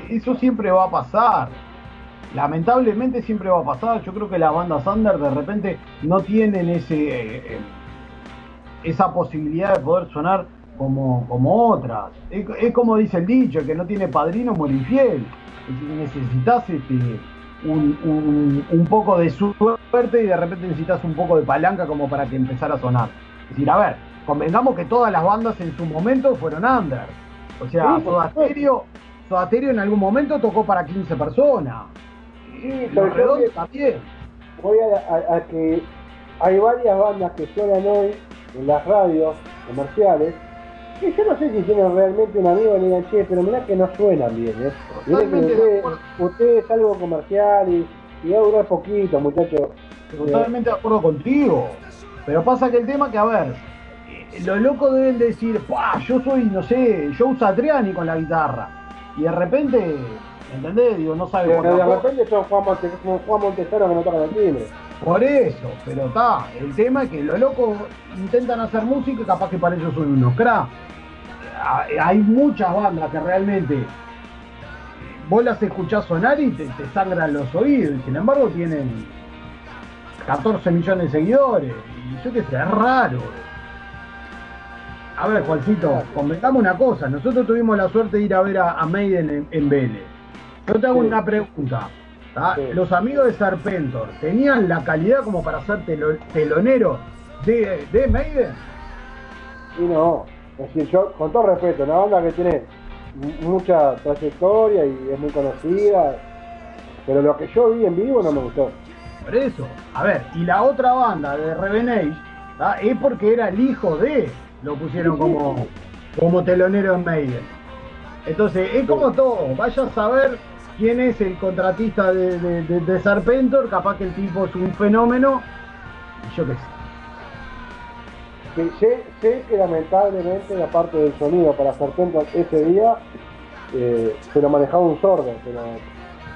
Speaker 2: eso siempre va a pasar. Lamentablemente siempre va a pasar. Yo creo que las bandas under de repente no tienen ese eh, eh, esa posibilidad de poder sonar como, como otras. Es, es como dice el dicho, el que no tiene padrino muere infiel. Necesitas este, un, un- un poco de suerte y de repente necesitas un poco de palanca como para que empezara a sonar. Es decir, a ver, convengamos que todas las bandas en su momento fueron under. O sea,
Speaker 5: Sí,
Speaker 2: Soda
Speaker 5: supuesto.
Speaker 2: Stereo, Soda Stereo en algún momento tocó para 15 personas.
Speaker 5: Sí,
Speaker 2: Los Redondos también.
Speaker 5: voy a, a- a que hay varias bandas que suenan hoy en las radios comerciales que yo no sé si tienen realmente un amigo y le digan, che, pero mirá que no suenan bien, ¿eh? Que
Speaker 2: Totalmente de
Speaker 5: usted, es algo comercial y, y va a durar poquito, muchachos.
Speaker 2: Totalmente de acuerdo contigo. Pero pasa que el tema que, a ver, eh, los locos deben decir, "Pua, yo soy, no sé, Joe Satriani con la guitarra. Y de repente, ¿entendés? Digo, no sabe
Speaker 5: Pero de repente son Juan, Monte, como Juan Montesano que no tocan el timbre.
Speaker 2: Por eso, pero está, el tema es que los locos intentan hacer música y capaz que para ellos son unos crack. Hay muchas bandas que realmente vos las escuchás sonar y te, te sangran los oídos, y sin embargo tienen 14 millones de seguidores. Y yo qué sé, es raro. A ver, Juancito, convengamos una cosa, nosotros tuvimos la suerte de ir a ver a, a Maiden en, en Vélez. Yo te hago
Speaker 5: Sí.
Speaker 2: una pregunta. Los amigos de Serpentor, ¿tenían la calidad como para ser telo- teloneros de, de Maiden?
Speaker 5: Y no, es decir, yo, con todo respeto, una banda que tiene mu- mucha trayectoria y es muy conocida, pero lo que yo vi en vivo no me gustó.
Speaker 2: Por eso, a ver, y la otra banda de Revenage ¿tá? es porque era el hijo de, lo pusieron como, como telonero en Maiden. Entonces, es como todo, vaya a saber quién es el contratista de, de, de- de Serpentor, capaz que el tipo es un fenómeno, y yo qué sé.
Speaker 5: Que sé, sé que lamentablemente la parte del sonido para hacer Pentax ese día eh, se lo manejaba un sordo, pero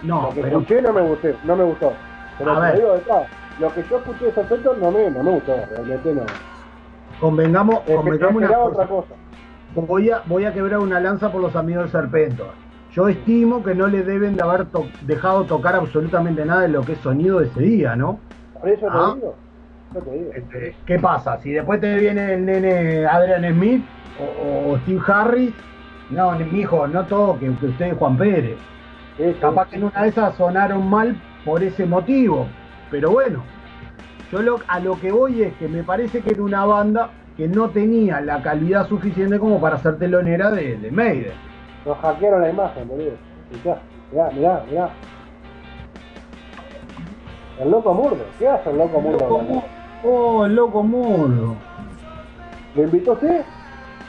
Speaker 2: No,
Speaker 5: lo que
Speaker 2: pero
Speaker 5: escuché no me gustó, no me gustó. Pero
Speaker 2: A
Speaker 5: te
Speaker 2: ver.
Speaker 5: digo de verdad, lo que yo escuché de Serpentor no me, no me gustó, realmente no.
Speaker 2: convengamos,
Speaker 5: Eh,
Speaker 2: convengamos una cosa.
Speaker 5: otra cosa.
Speaker 2: Voy a, voy a quebrar una lanza por los amigos del Serpentor. Yo estimo que no le deben de haber to- dejado tocar absolutamente nada de lo que es sonido de ese día, ¿no?
Speaker 5: Por eso
Speaker 2: Ah.
Speaker 5: te te digo.
Speaker 2: Este, ¿Qué pasa? Si después te viene el nene Adrian Smith o, o Steve Harris, no, mi hijo, no toque, que usted es Juan Pérez. Capaz que en una de esas sonaron mal por ese motivo. Pero bueno, yo lo- a lo que voy es que me parece que era una banda que no tenía la calidad suficiente como para ser telonera de, de Maiden.
Speaker 5: Nos hackearon la imagen, boludo. Mirá, mirá, mirá. El loco murdo, ¿qué hace el loco murdo?
Speaker 2: Oh, el loco murdo.
Speaker 5: ¿Lo invitó usted?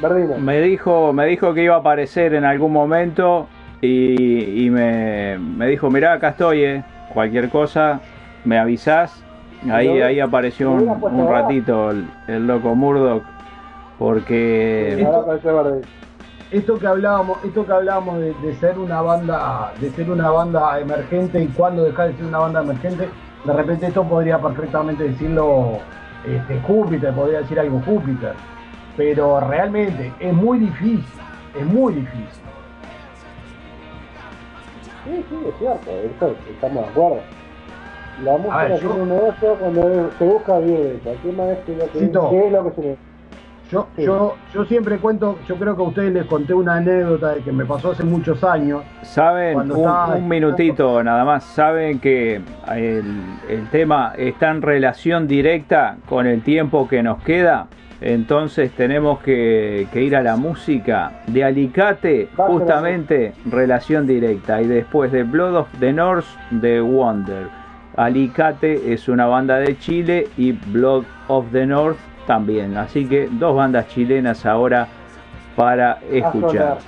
Speaker 5: Bardino.
Speaker 1: Me dijo, me dijo que iba a aparecer en algún momento y, y me, me dijo, mirá, acá estoy, eh. cualquier cosa, me avisás. Ahí,
Speaker 5: Pero-
Speaker 1: ahí apareció un, ratito el, el loco Murdoch porque
Speaker 2: esto que hablábamos, esto que hablábamos de, de ser una banda, de ser una banda emergente y cuándo dejar de ser una banda emergente, de repente esto podría perfectamente decirlo este, Júpiter, podría decir algo Júpiter, pero realmente es muy difícil, es muy difícil.
Speaker 5: Sí, sí, es cierto, eso estamos de acuerdo. La música
Speaker 2: ver, yo-
Speaker 5: tiene un negocio cuando se busca eso. El tema es que lo que,
Speaker 2: Cito.
Speaker 5: es lo que se.
Speaker 2: Yo,
Speaker 5: Sí.
Speaker 2: yo, yo siempre cuento, yo creo que a ustedes les conté una anécdota de que me pasó hace muchos años.
Speaker 1: Saben, un,
Speaker 2: estaba-
Speaker 1: un minutito nada más, saben que el, el tema está en relación directa con el tiempo que nos queda, entonces tenemos que, que ir a la música de Alicate, justamente relación directa, y después de Blood of the North de Wonder. Alicate es una banda de Chile y Blood of the North también, así que dos bandas chilenas ahora para escuchar.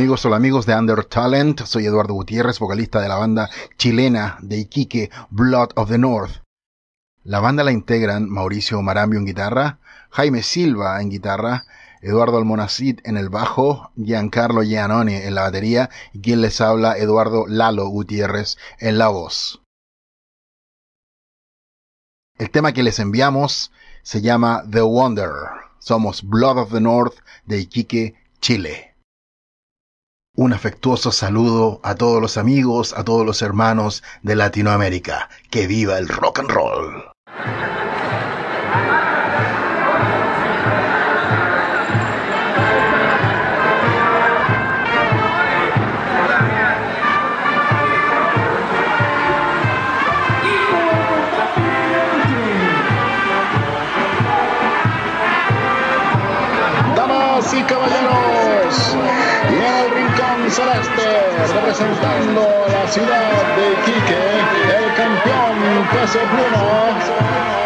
Speaker 15: Amigos, hola amigos de Under Talent. Soy Eduardo Gutiérrez, vocalista de la banda chilena de Iquique, Blood of the North. La banda la integran Mauricio Marambio en guitarra, Jaime Silva en guitarra, Eduardo Almonacid en el bajo, Giancarlo Giannone en la batería y quien les habla Eduardo Lalo Gutiérrez en la voz. El tema que les enviamos se llama The Wonder. Somos Blood of the North de Iquique, Chile. Un afectuoso saludo a todos los amigos, a todos los hermanos de Latinoamérica. Que viva el rock and roll.
Speaker 16: Celeste, representando la ciudad de Iquique, el campeón peso pluma,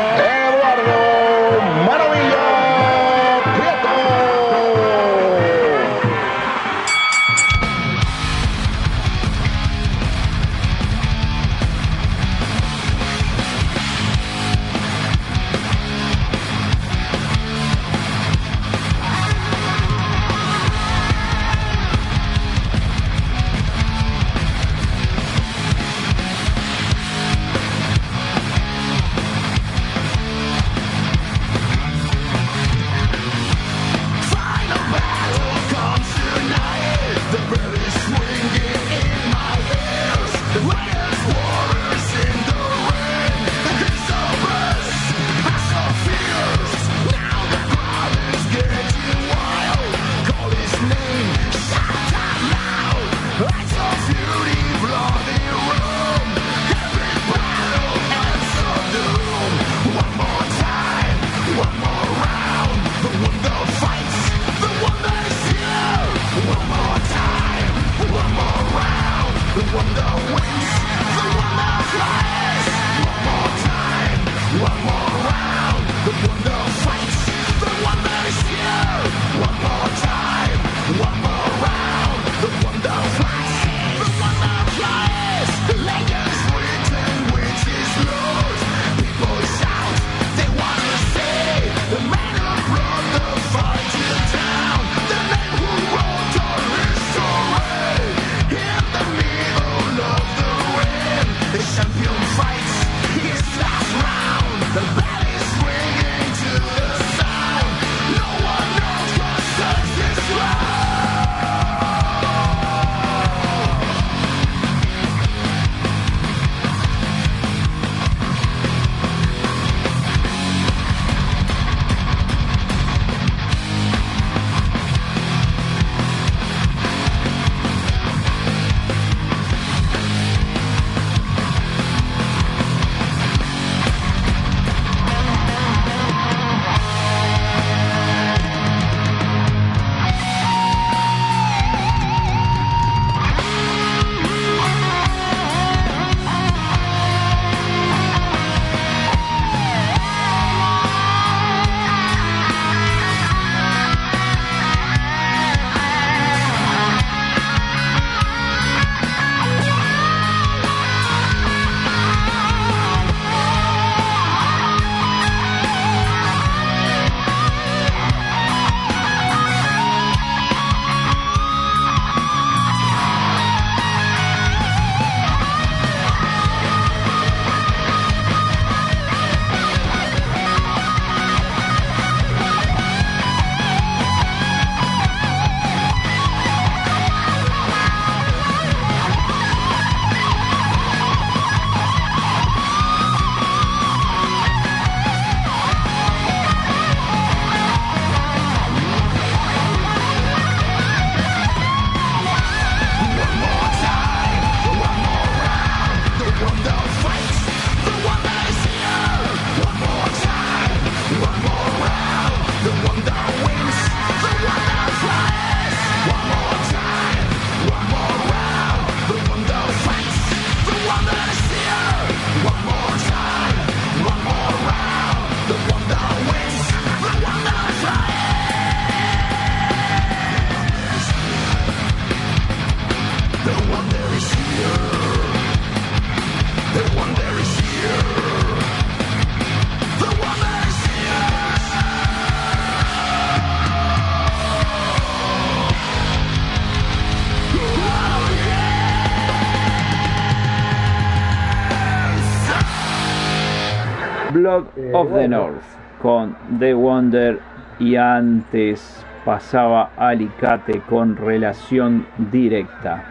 Speaker 1: of the. North con The Wonder y antes pasaba Alicate con relación directa.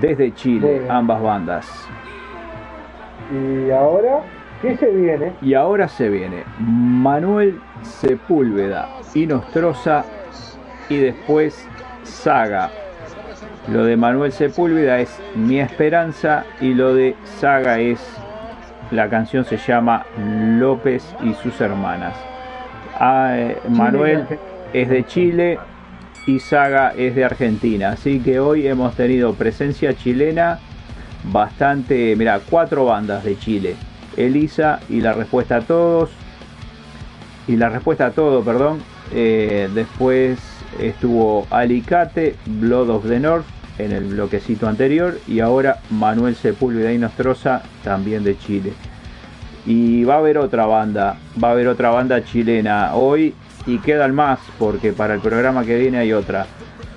Speaker 1: Desde Chile, ambas bandas.
Speaker 5: Y ahora, ¿qué se viene?
Speaker 1: Y ahora se viene Manuel Sepúlveda y Nostroza y después Saga. Lo de Manuel Sepúlveda es Mi Esperanza y lo de Saga es la canción se llama López y sus hermanas. Ah, eh, Manuel es de Chile y Saga es de Argentina. Así que hoy hemos tenido presencia chilena bastante, mira, cuatro bandas de Chile. Elisa y la respuesta a todos. Y la respuesta a todo, perdón. Eh, después estuvo Alicate, Blood of the North en el bloquecito anterior. Y ahora Manuel Sepúlveda y Nostroza también de Chile. Y va a haber otra banda, va a haber otra banda chilena hoy y quedan más porque para el programa que viene hay otra.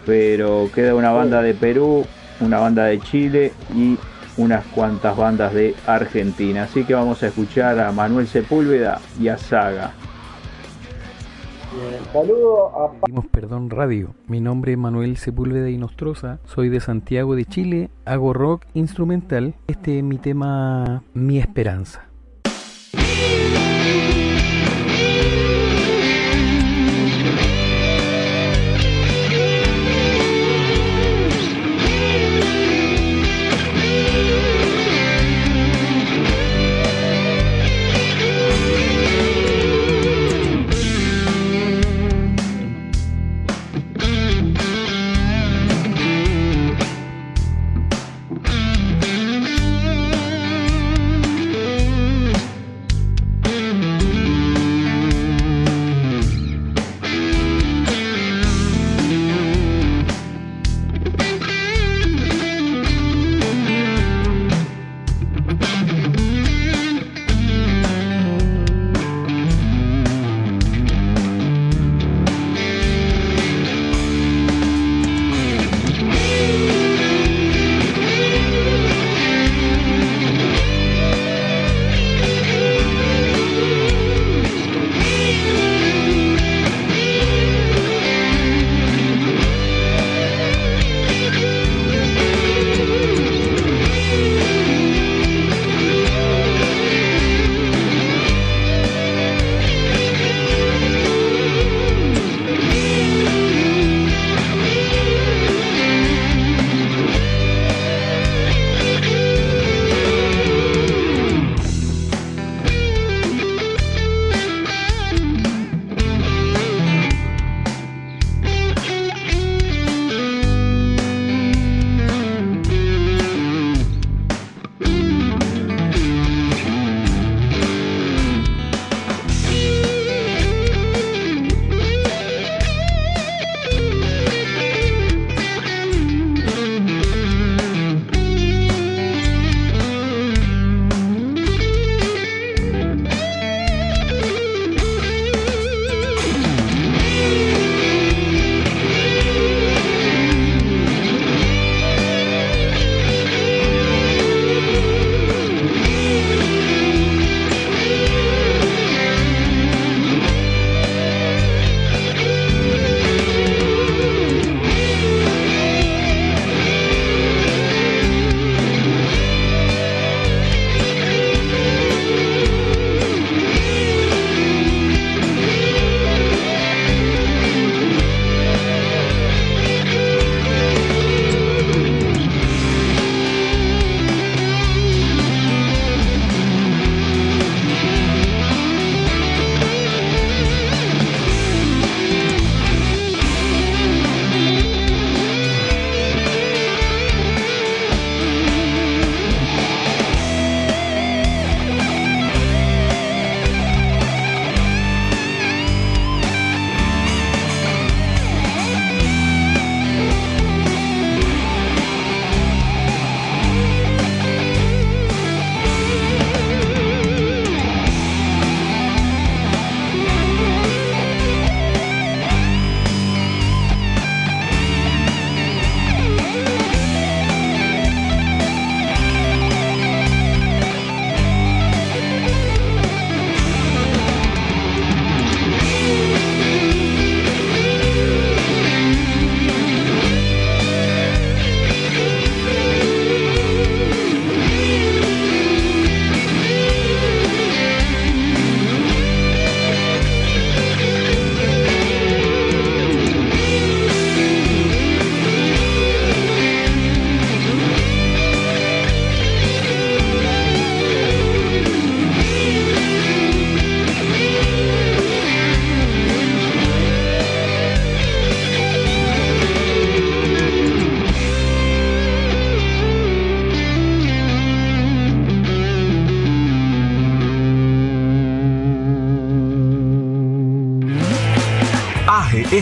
Speaker 1: Pero queda una banda de Perú, una banda de Chile y unas cuantas bandas de Argentina. Así que vamos a escuchar a Manuel Sepúlveda y a Saga.
Speaker 5: Bien, saludo a
Speaker 17: Perdón Radio. Mi nombre es Manuel Sepúlveda y Nostroza. Soy de Santiago de Chile. Hago rock instrumental. Este es mi tema Mi Esperanza.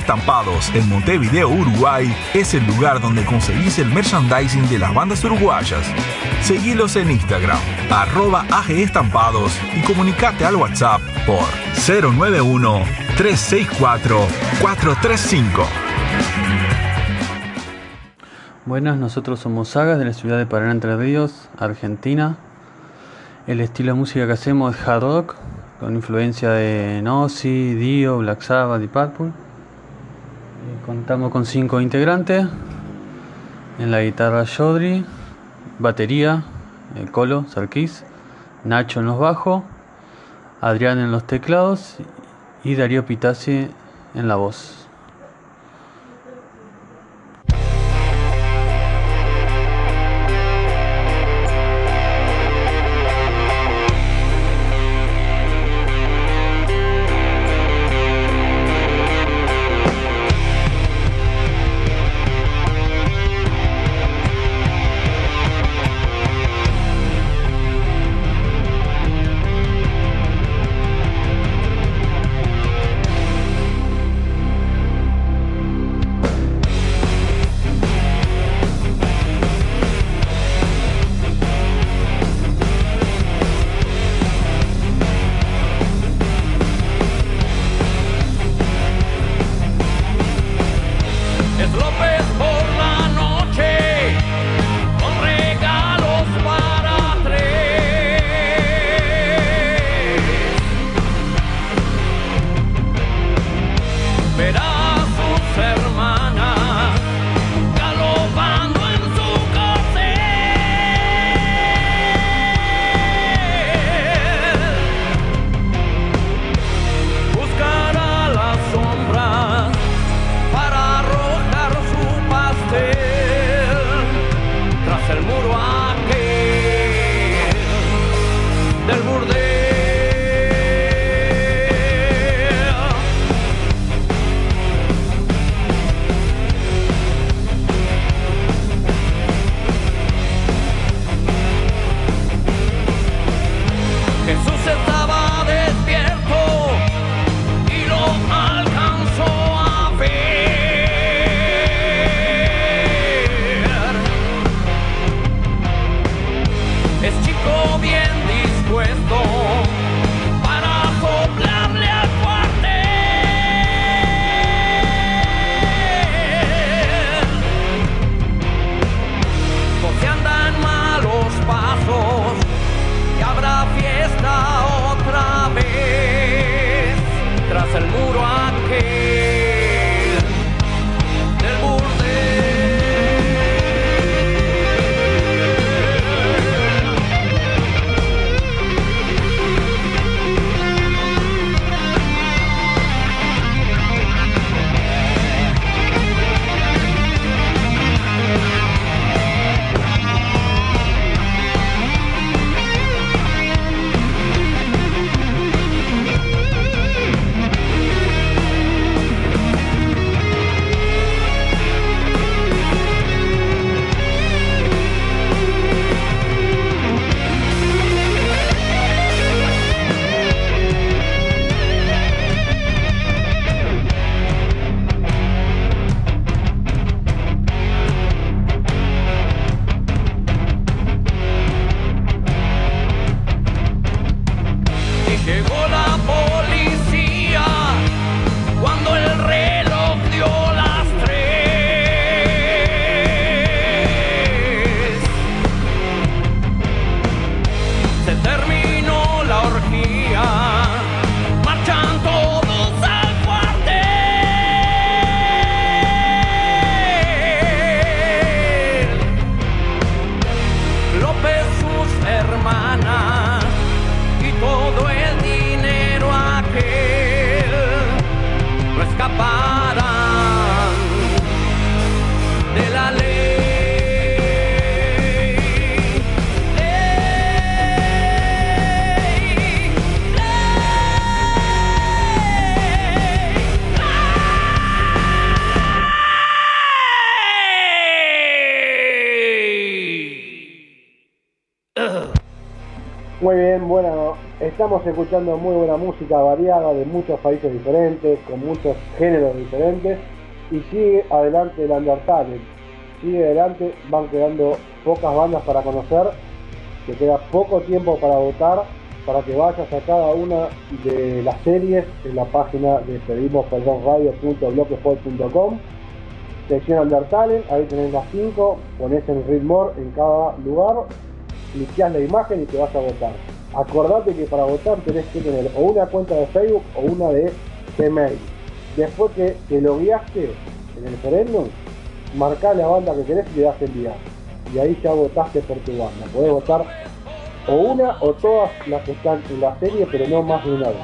Speaker 7: Estampados en Montevideo, Uruguay es el lugar donde conseguís el merchandising de las bandas uruguayas. Seguilos en Instagram, arroba AG Estampados y comunicate al WhatsApp por 091-364-435.
Speaker 18: Buenas, nosotros somos Sagas de la ciudad de Paraná Entre Ríos, Argentina. El estilo de música que hacemos es hard rock, con influencia de Nossi, Dio, Black Sabbath y Purple. Contamos con cinco integrantes. En la guitarra Yodri, batería, el Colo, Sarkis, Nacho en los bajos, Adrián en los teclados y Darío Pitasi en la voz.
Speaker 19: Tras el
Speaker 5: Estamos escuchando muy buena música variada de muchos países diferentes, con muchos géneros diferentes. Y sigue adelante el Undertale. Sigue adelante, van quedando pocas bandas para conocer. Te queda poco tiempo para votar, para que vayas a cada una de las series en la página de pedimos perdón radio.blogspot.com. Sección Undertale, ahí tenés las 5, pones en Read More en cada lugar, cliqueas la imagen y te vas a votar. Acordate que para votar tenés que tener o una cuenta de Facebook o una de Gmail. Después que te lo guiaste en el referéndum, marcá la banda que querés y le das enviar. Y ahí ya votaste por tu banda. Podés votar o una o todas las que están en la serie, pero no más de una vez.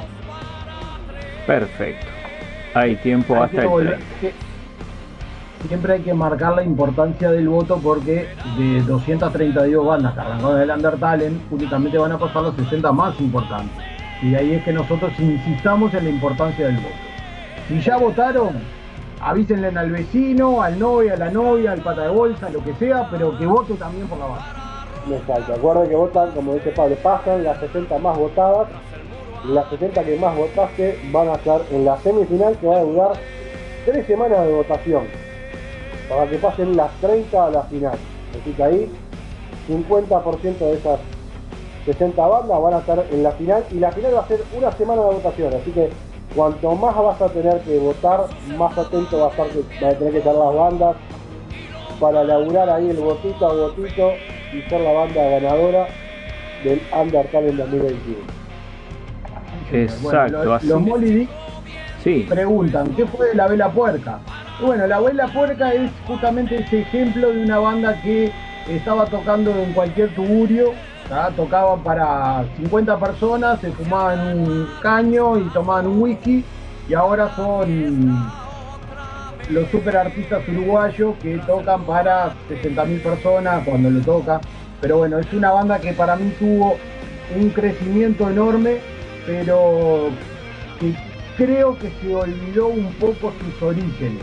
Speaker 1: Perfecto. Hay tiempo
Speaker 2: Hay
Speaker 1: hasta el
Speaker 2: volver-
Speaker 1: 30.
Speaker 2: que- Siempre hay que marcar la importancia del voto porque de 232 bandas que arrancaron el Undertale, únicamente van a pasar los 60 más importantes. Y de ahí es que nosotros insistamos en la importancia del voto. Si ya votaron, avísenle al vecino, al novio, a la novia, al pata de bolsa, lo que sea, pero que vote también por la banda.
Speaker 5: Exacto, acuerden que votan, como dice Pablo, pasan las 60 más votadas. Las 60 que más votaste van a estar en la semifinal que va a durar 3 semanas de votación. Para que pasen las 30 a la final. Así que ahí 50% de esas 60 bandas van a estar en la final y la final va a ser una semana de votación. Así que cuanto más vas a tener que votar, más atento va a, estar a tener que estar las bandas para laburar ahí el votito a votito y ser la banda ganadora del Undertale en 2021.
Speaker 1: Exacto,
Speaker 2: Bueno, lo-
Speaker 1: así.
Speaker 2: los Molly Dick
Speaker 1: Sí.
Speaker 2: preguntan, ¿qué fue de la Vela Puerca? Bueno, la Vela Puerca es justamente ese ejemplo de una banda que estaba tocando en cualquier tugurio, ¿tá? tocaban para 50 personas, se fumaban un caño y tomaban un whisky, y ahora son los super artistas uruguayos que tocan para 60.000 personas cuando le toca. Pero bueno, es una banda que para mí tuvo un crecimiento enorme, pero que creo que se olvidó un poco sus orígenes.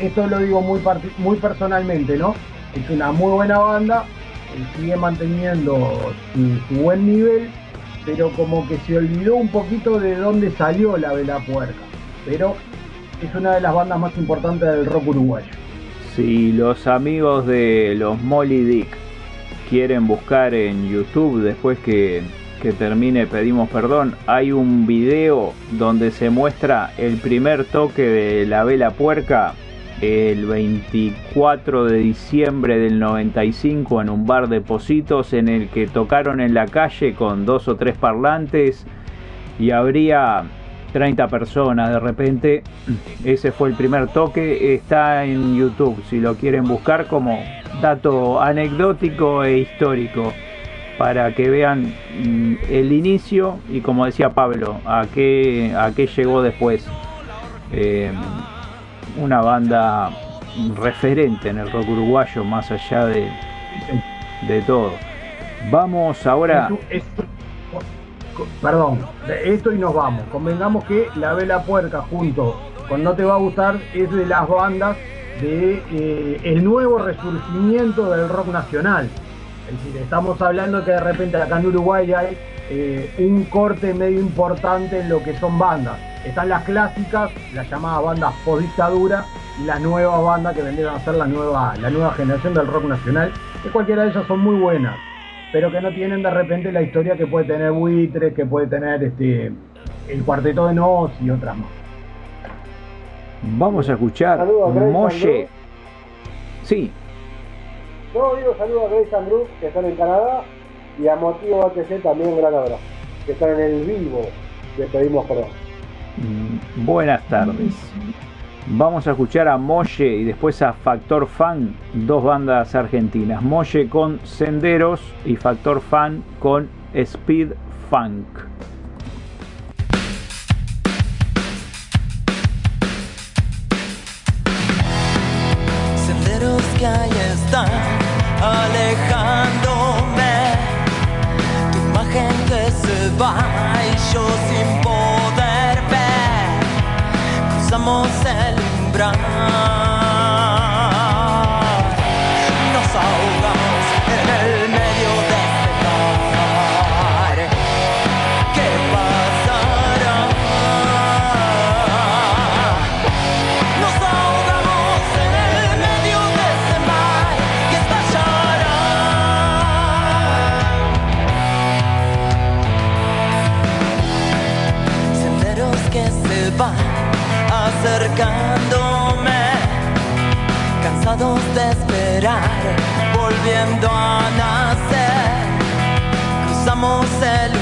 Speaker 2: Esto lo digo muy, muy personalmente, ¿no? Es una muy buena banda, eh, sigue manteniendo su, su buen nivel, pero como que se olvidó un poquito de dónde salió la Vela Puerca. Pero es una de las bandas más importantes del rock uruguayo.
Speaker 1: Si los amigos de los Molly Dick quieren buscar en YouTube después que, que termine Pedimos Perdón, hay un video donde se muestra el primer toque de la vela puerca el 24 de diciembre del 95 en un bar de Positos en el que tocaron en la calle con dos o tres parlantes y habría 30 personas de repente. Ese fue el primer toque, está en YouTube si lo quieren buscar como dato anecdótico e histórico para que vean mm, el inicio y como decía Pablo, a qué, a qué llegó después. Eh, una banda referente en el rock uruguayo más allá de, de todo. Vamos ahora...
Speaker 2: Es- es- co- perdón, esto y nos vamos. Convengamos que La Vela Puerca junto con No Te Va a Gustar es de las bandas de eh, el nuevo resurgimiento del rock nacional. Es decir, estamos hablando que de repente acá en Uruguay hay eh, un corte medio importante en lo que son bandas. Están las clásicas, las llamadas bandas post dictadura, y las nuevas bandas que vendrían a ser la nueva, la nueva generación del rock nacional, que cualquiera de ellas son muy buenas pero que no tienen de repente la historia que puede tener Buitres, que puede tener este el Cuarteto de Nos y otras más.
Speaker 1: Vamos a escuchar
Speaker 5: Saludos,
Speaker 1: Molle. Sí,
Speaker 5: No, digo saludos a Grace and Bruce, que están en Canadá, y a Motivo HC también un gran abrazo, que están en el vivo, le pedimos perdón.
Speaker 1: Mm, Buenas tardes. Vamos a escuchar a Molle y después a Factor Fan, dos bandas argentinas. Molle con Senderos y Factor Fan con Speed Funk.
Speaker 4: senderos que ahí están alejándome. Tu imagen se va y yo Cruzamos el umbral. De
Speaker 20: esperar, volviendo a nacer, cruzamos el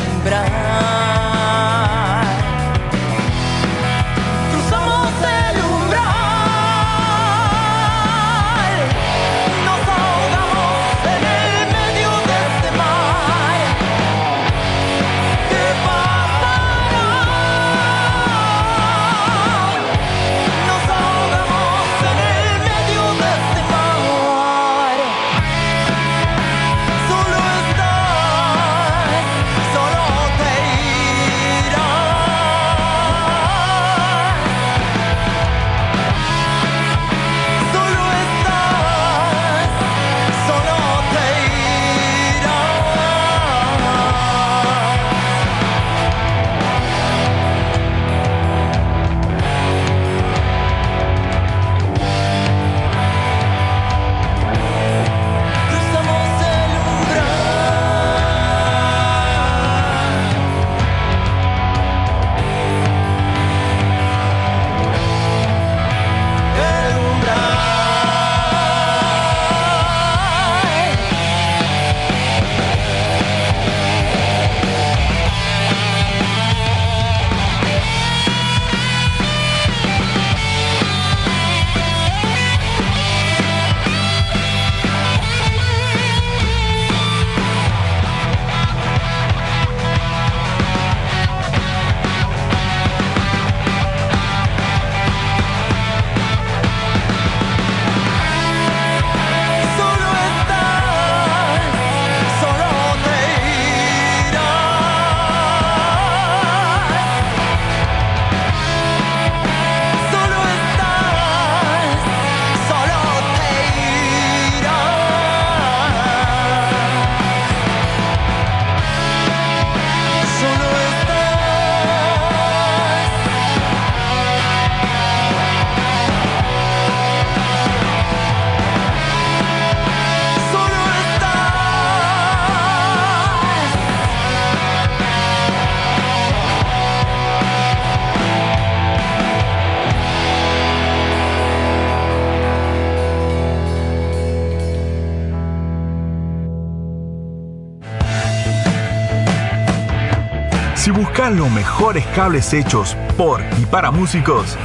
Speaker 7: Los mejores cables hechos por y para músicos,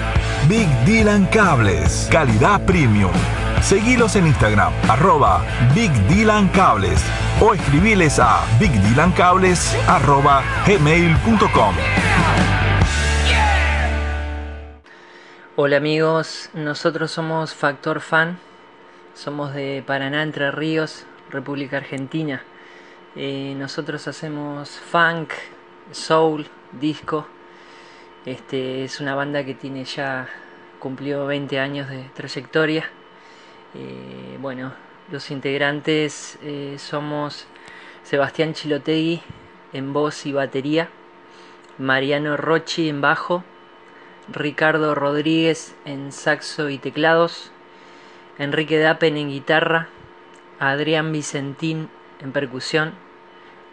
Speaker 7: Big Dylan Cables, calidad premium. Seguilos en Instagram, arroba Big Dylan Cables o escribiles a bigdylancables arroba gmail.com.
Speaker 9: Hola amigos, nosotros somos Factor Fan, somos de Paraná, Entre Ríos, República Argentina. Eh, nosotros hacemos funk, soul, disco. Este es una banda que tiene ya cumplió 20 años de trayectoria. Eh, bueno, los integrantes eh, somos Sebastián Chilotegui en voz y batería, Mariano Rochi en bajo, Ricardo Rodríguez en saxo y teclados, Enrique Dapen en guitarra, Adrián Vicentín en percusión,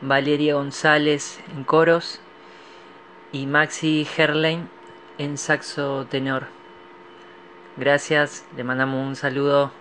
Speaker 9: Valeria González en coros y Maxi Herlein en saxo tenor. Gracias, le mandamos un saludo.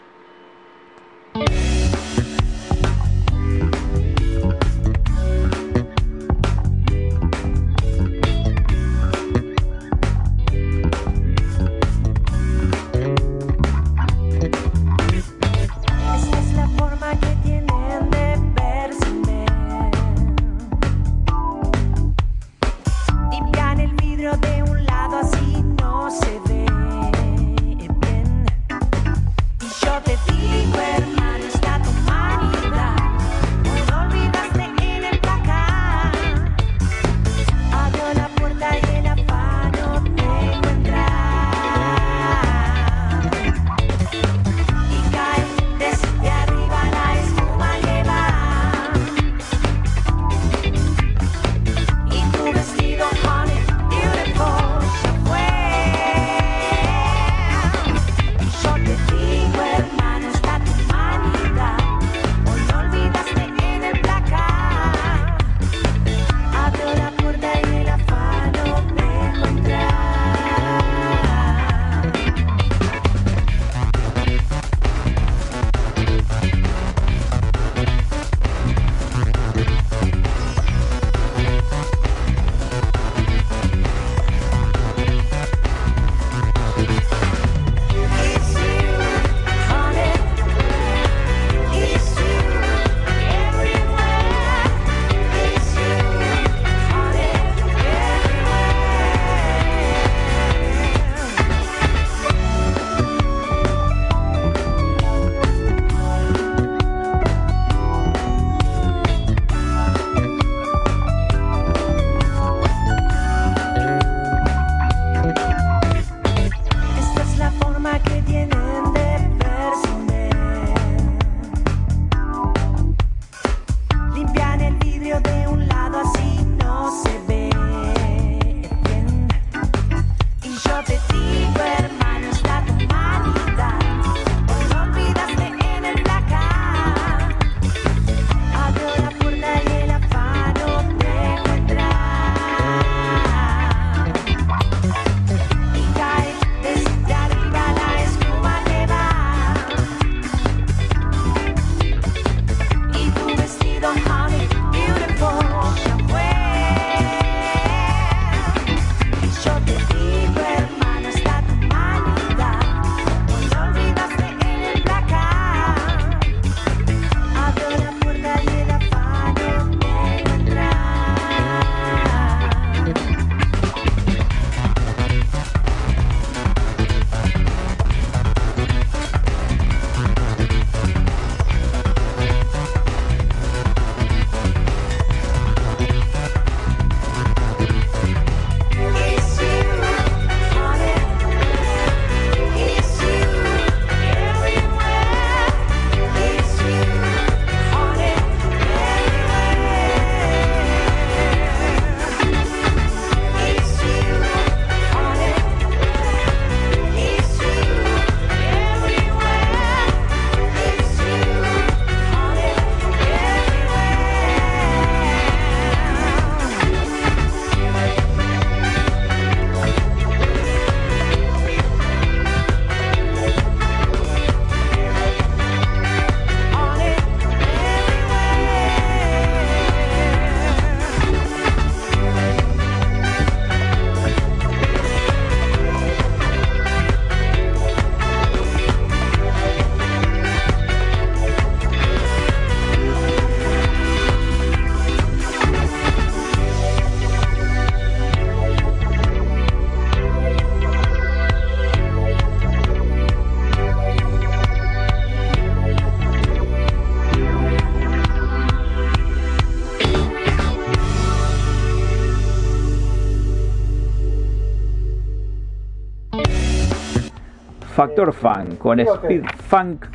Speaker 1: Factor Funk con Speed Funk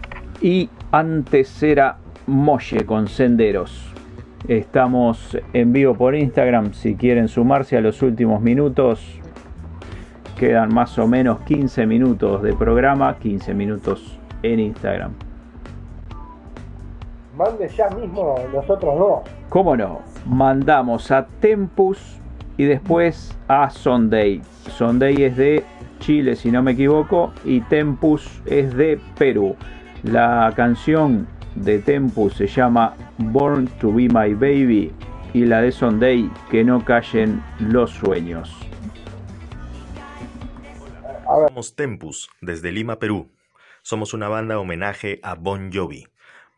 Speaker 1: y antes era Molle con Senderos. Estamos en vivo por Instagram si quieren sumarse a los últimos minutos. Quedan más o menos 15 minutos de programa, 15 minutos en Instagram.
Speaker 5: Mande ya mismo los otros dos.
Speaker 1: ¿Cómo no? Mandamos a Tempus y después a Sunday. Sunday es de Chile, si no me equivoco, y Tempus es de Perú. La canción de Tempus se llama Born to Be My Baby y la de Sunday, Que no callen los sueños.
Speaker 21: Somos Tempus, desde Lima, Perú. Somos una banda homenaje a Bon Jovi.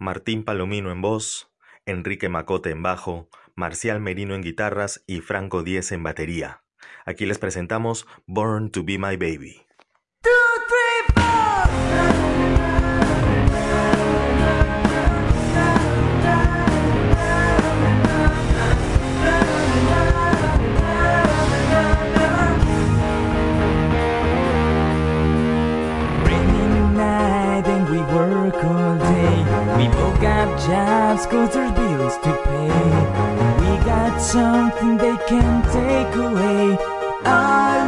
Speaker 21: Martín Palomino en voz, Enrique Macote en bajo, Marcial Merino en guitarras y Franco Díez en batería. Aquí les presentamos Born to Be My Baby.
Speaker 22: We both got jobs cause there's bills to pay. Something they can take away. Our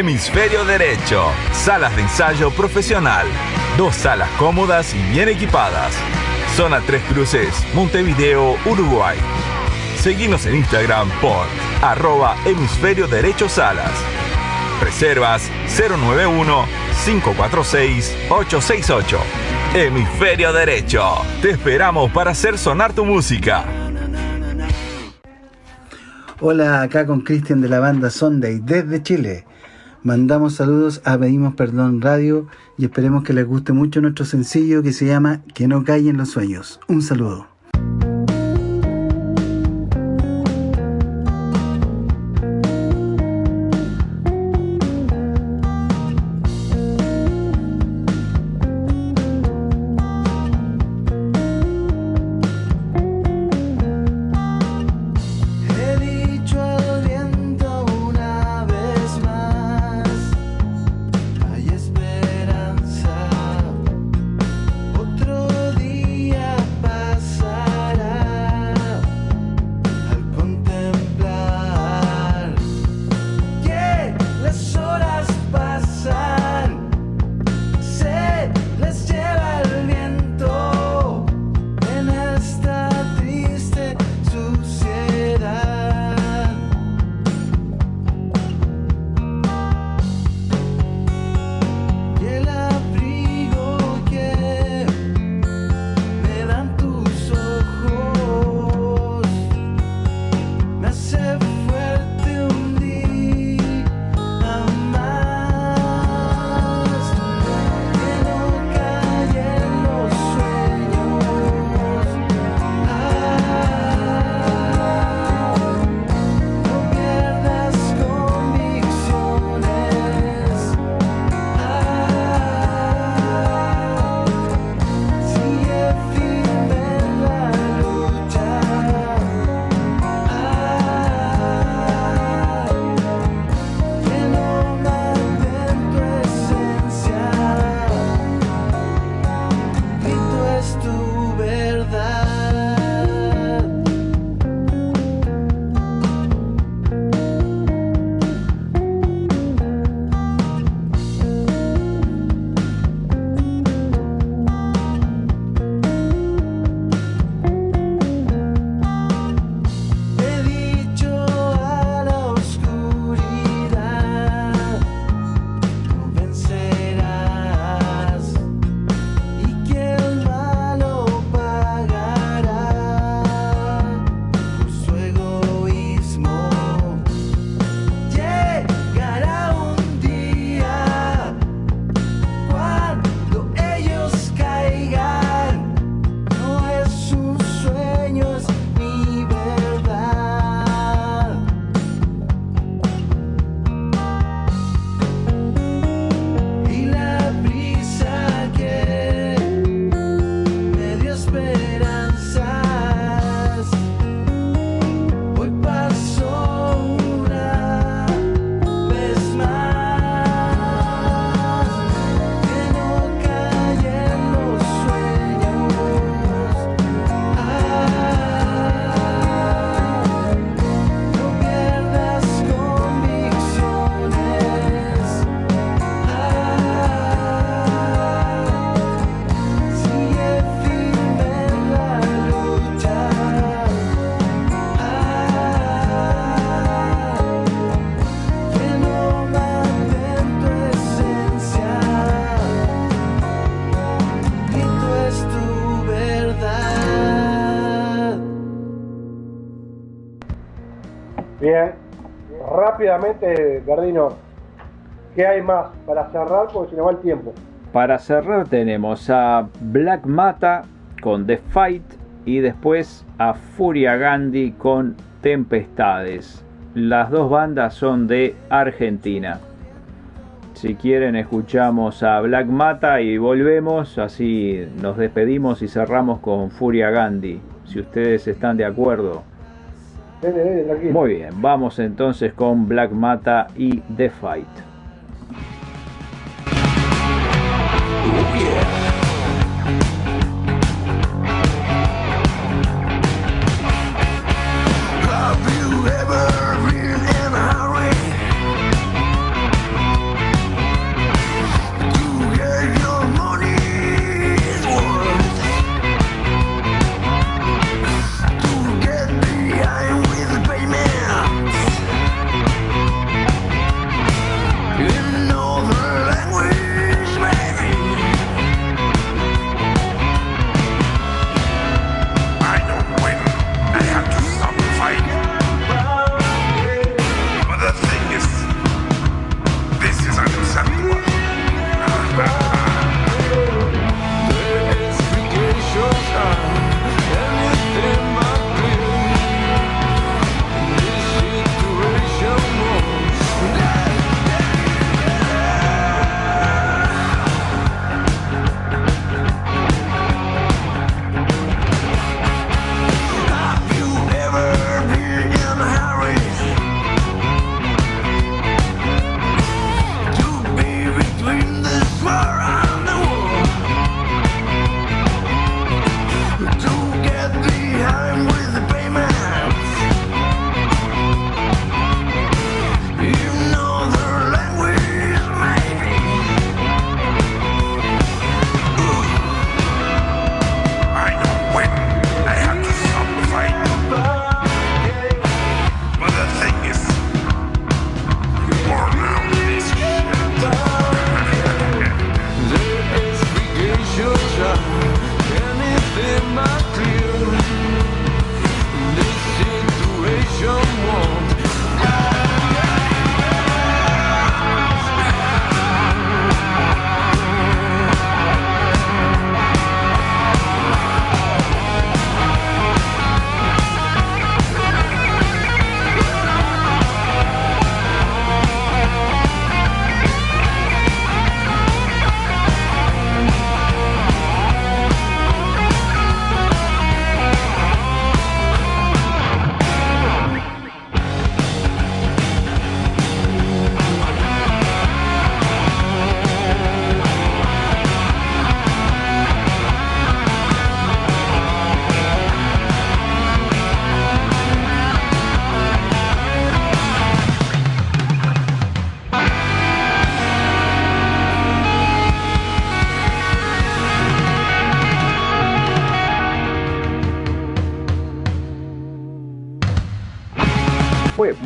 Speaker 7: Hemisferio Derecho, salas de ensayo profesional. Dos salas cómodas y bien equipadas. Zona Tres Cruces, Montevideo, Uruguay. Seguimos en Instagram por arroba hemisferio derecho salas. Reservas 091-546-868. Hemisferio Derecho. Te esperamos para hacer sonar tu música.
Speaker 23: Hola, acá con Cristian de la banda Sunday desde Chile. Mandamos saludos a Pedimos Perdón Radio y esperemos que les guste mucho nuestro sencillo que se llama Que no callen los sueños. Un saludo.
Speaker 5: Rápidamente, Gardino, ¿qué hay más para cerrar? Porque se nos va el tiempo.
Speaker 1: Para cerrar tenemos a Black Mata con The Fight y después a Furia Gandhi con Tempestades. Las dos bandas son de Argentina. Si quieren escuchamos a Black Mata y volvemos, así nos despedimos y cerramos con Furia Gandhi, si ustedes están de acuerdo. Muy bien, vamos entonces con Black Mata y The Fight.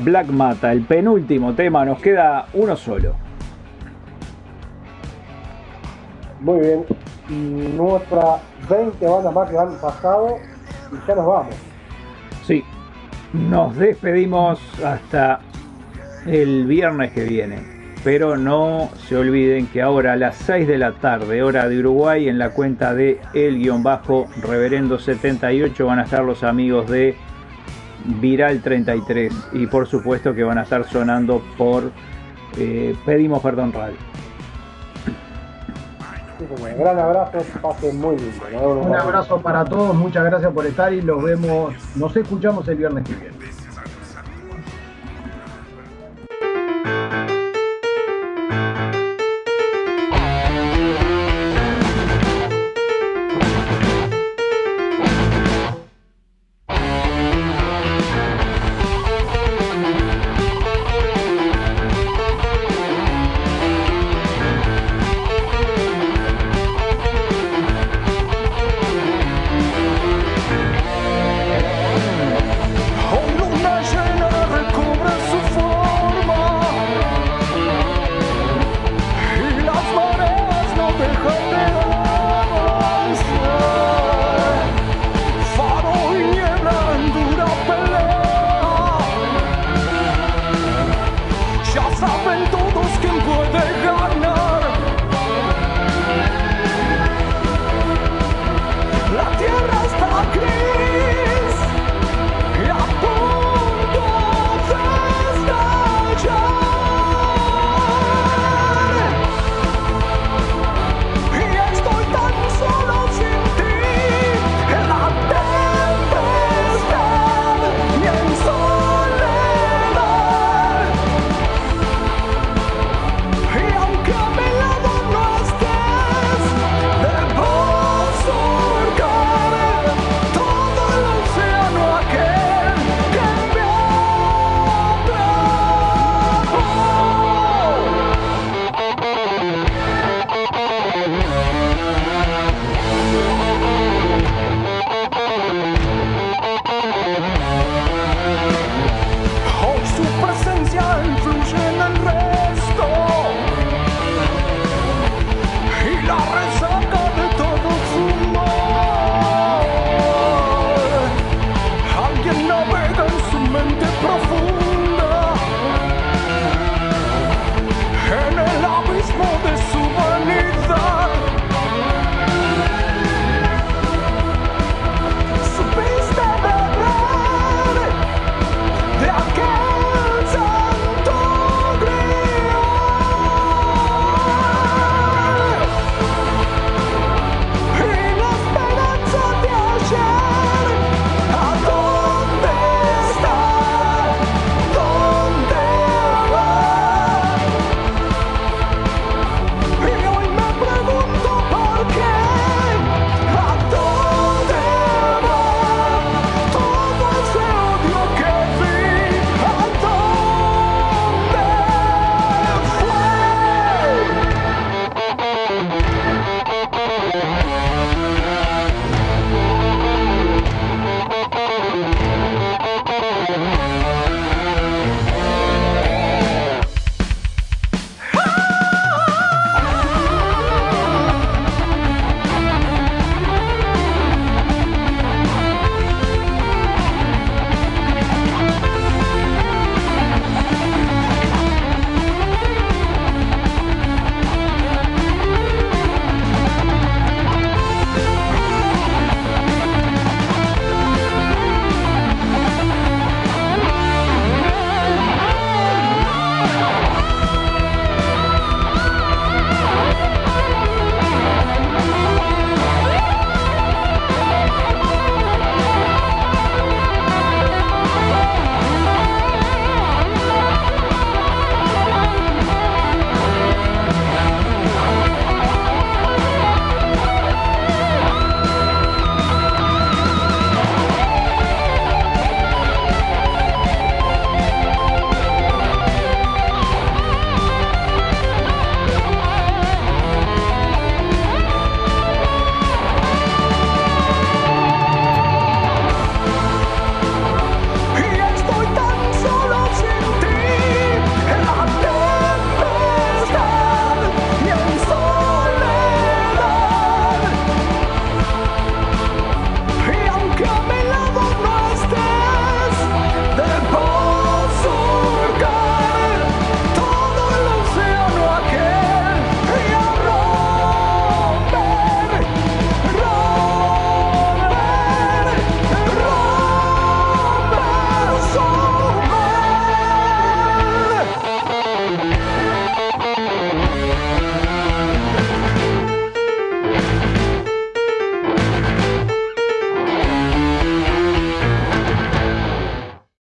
Speaker 1: Black Mata, el penúltimo tema, nos queda uno solo.
Speaker 5: Muy bien. Y nuestras 20 bandas más que han pasado y ya nos vamos.
Speaker 1: Sí, nos despedimos hasta el viernes que viene. Pero no se olviden que ahora a las 6 de la tarde, hora de Uruguay, en la cuenta de el-reverendo78 van a estar los amigos de Viral 33 y por supuesto que van a estar sonando por eh, Pedimos Perdón Radio.
Speaker 5: Sí, señor. Gran abrazo, pasen muy lindo. Vemos
Speaker 2: Un abrazo para todos, muchas gracias por estar y los vemos, nos escuchamos el viernes que viene.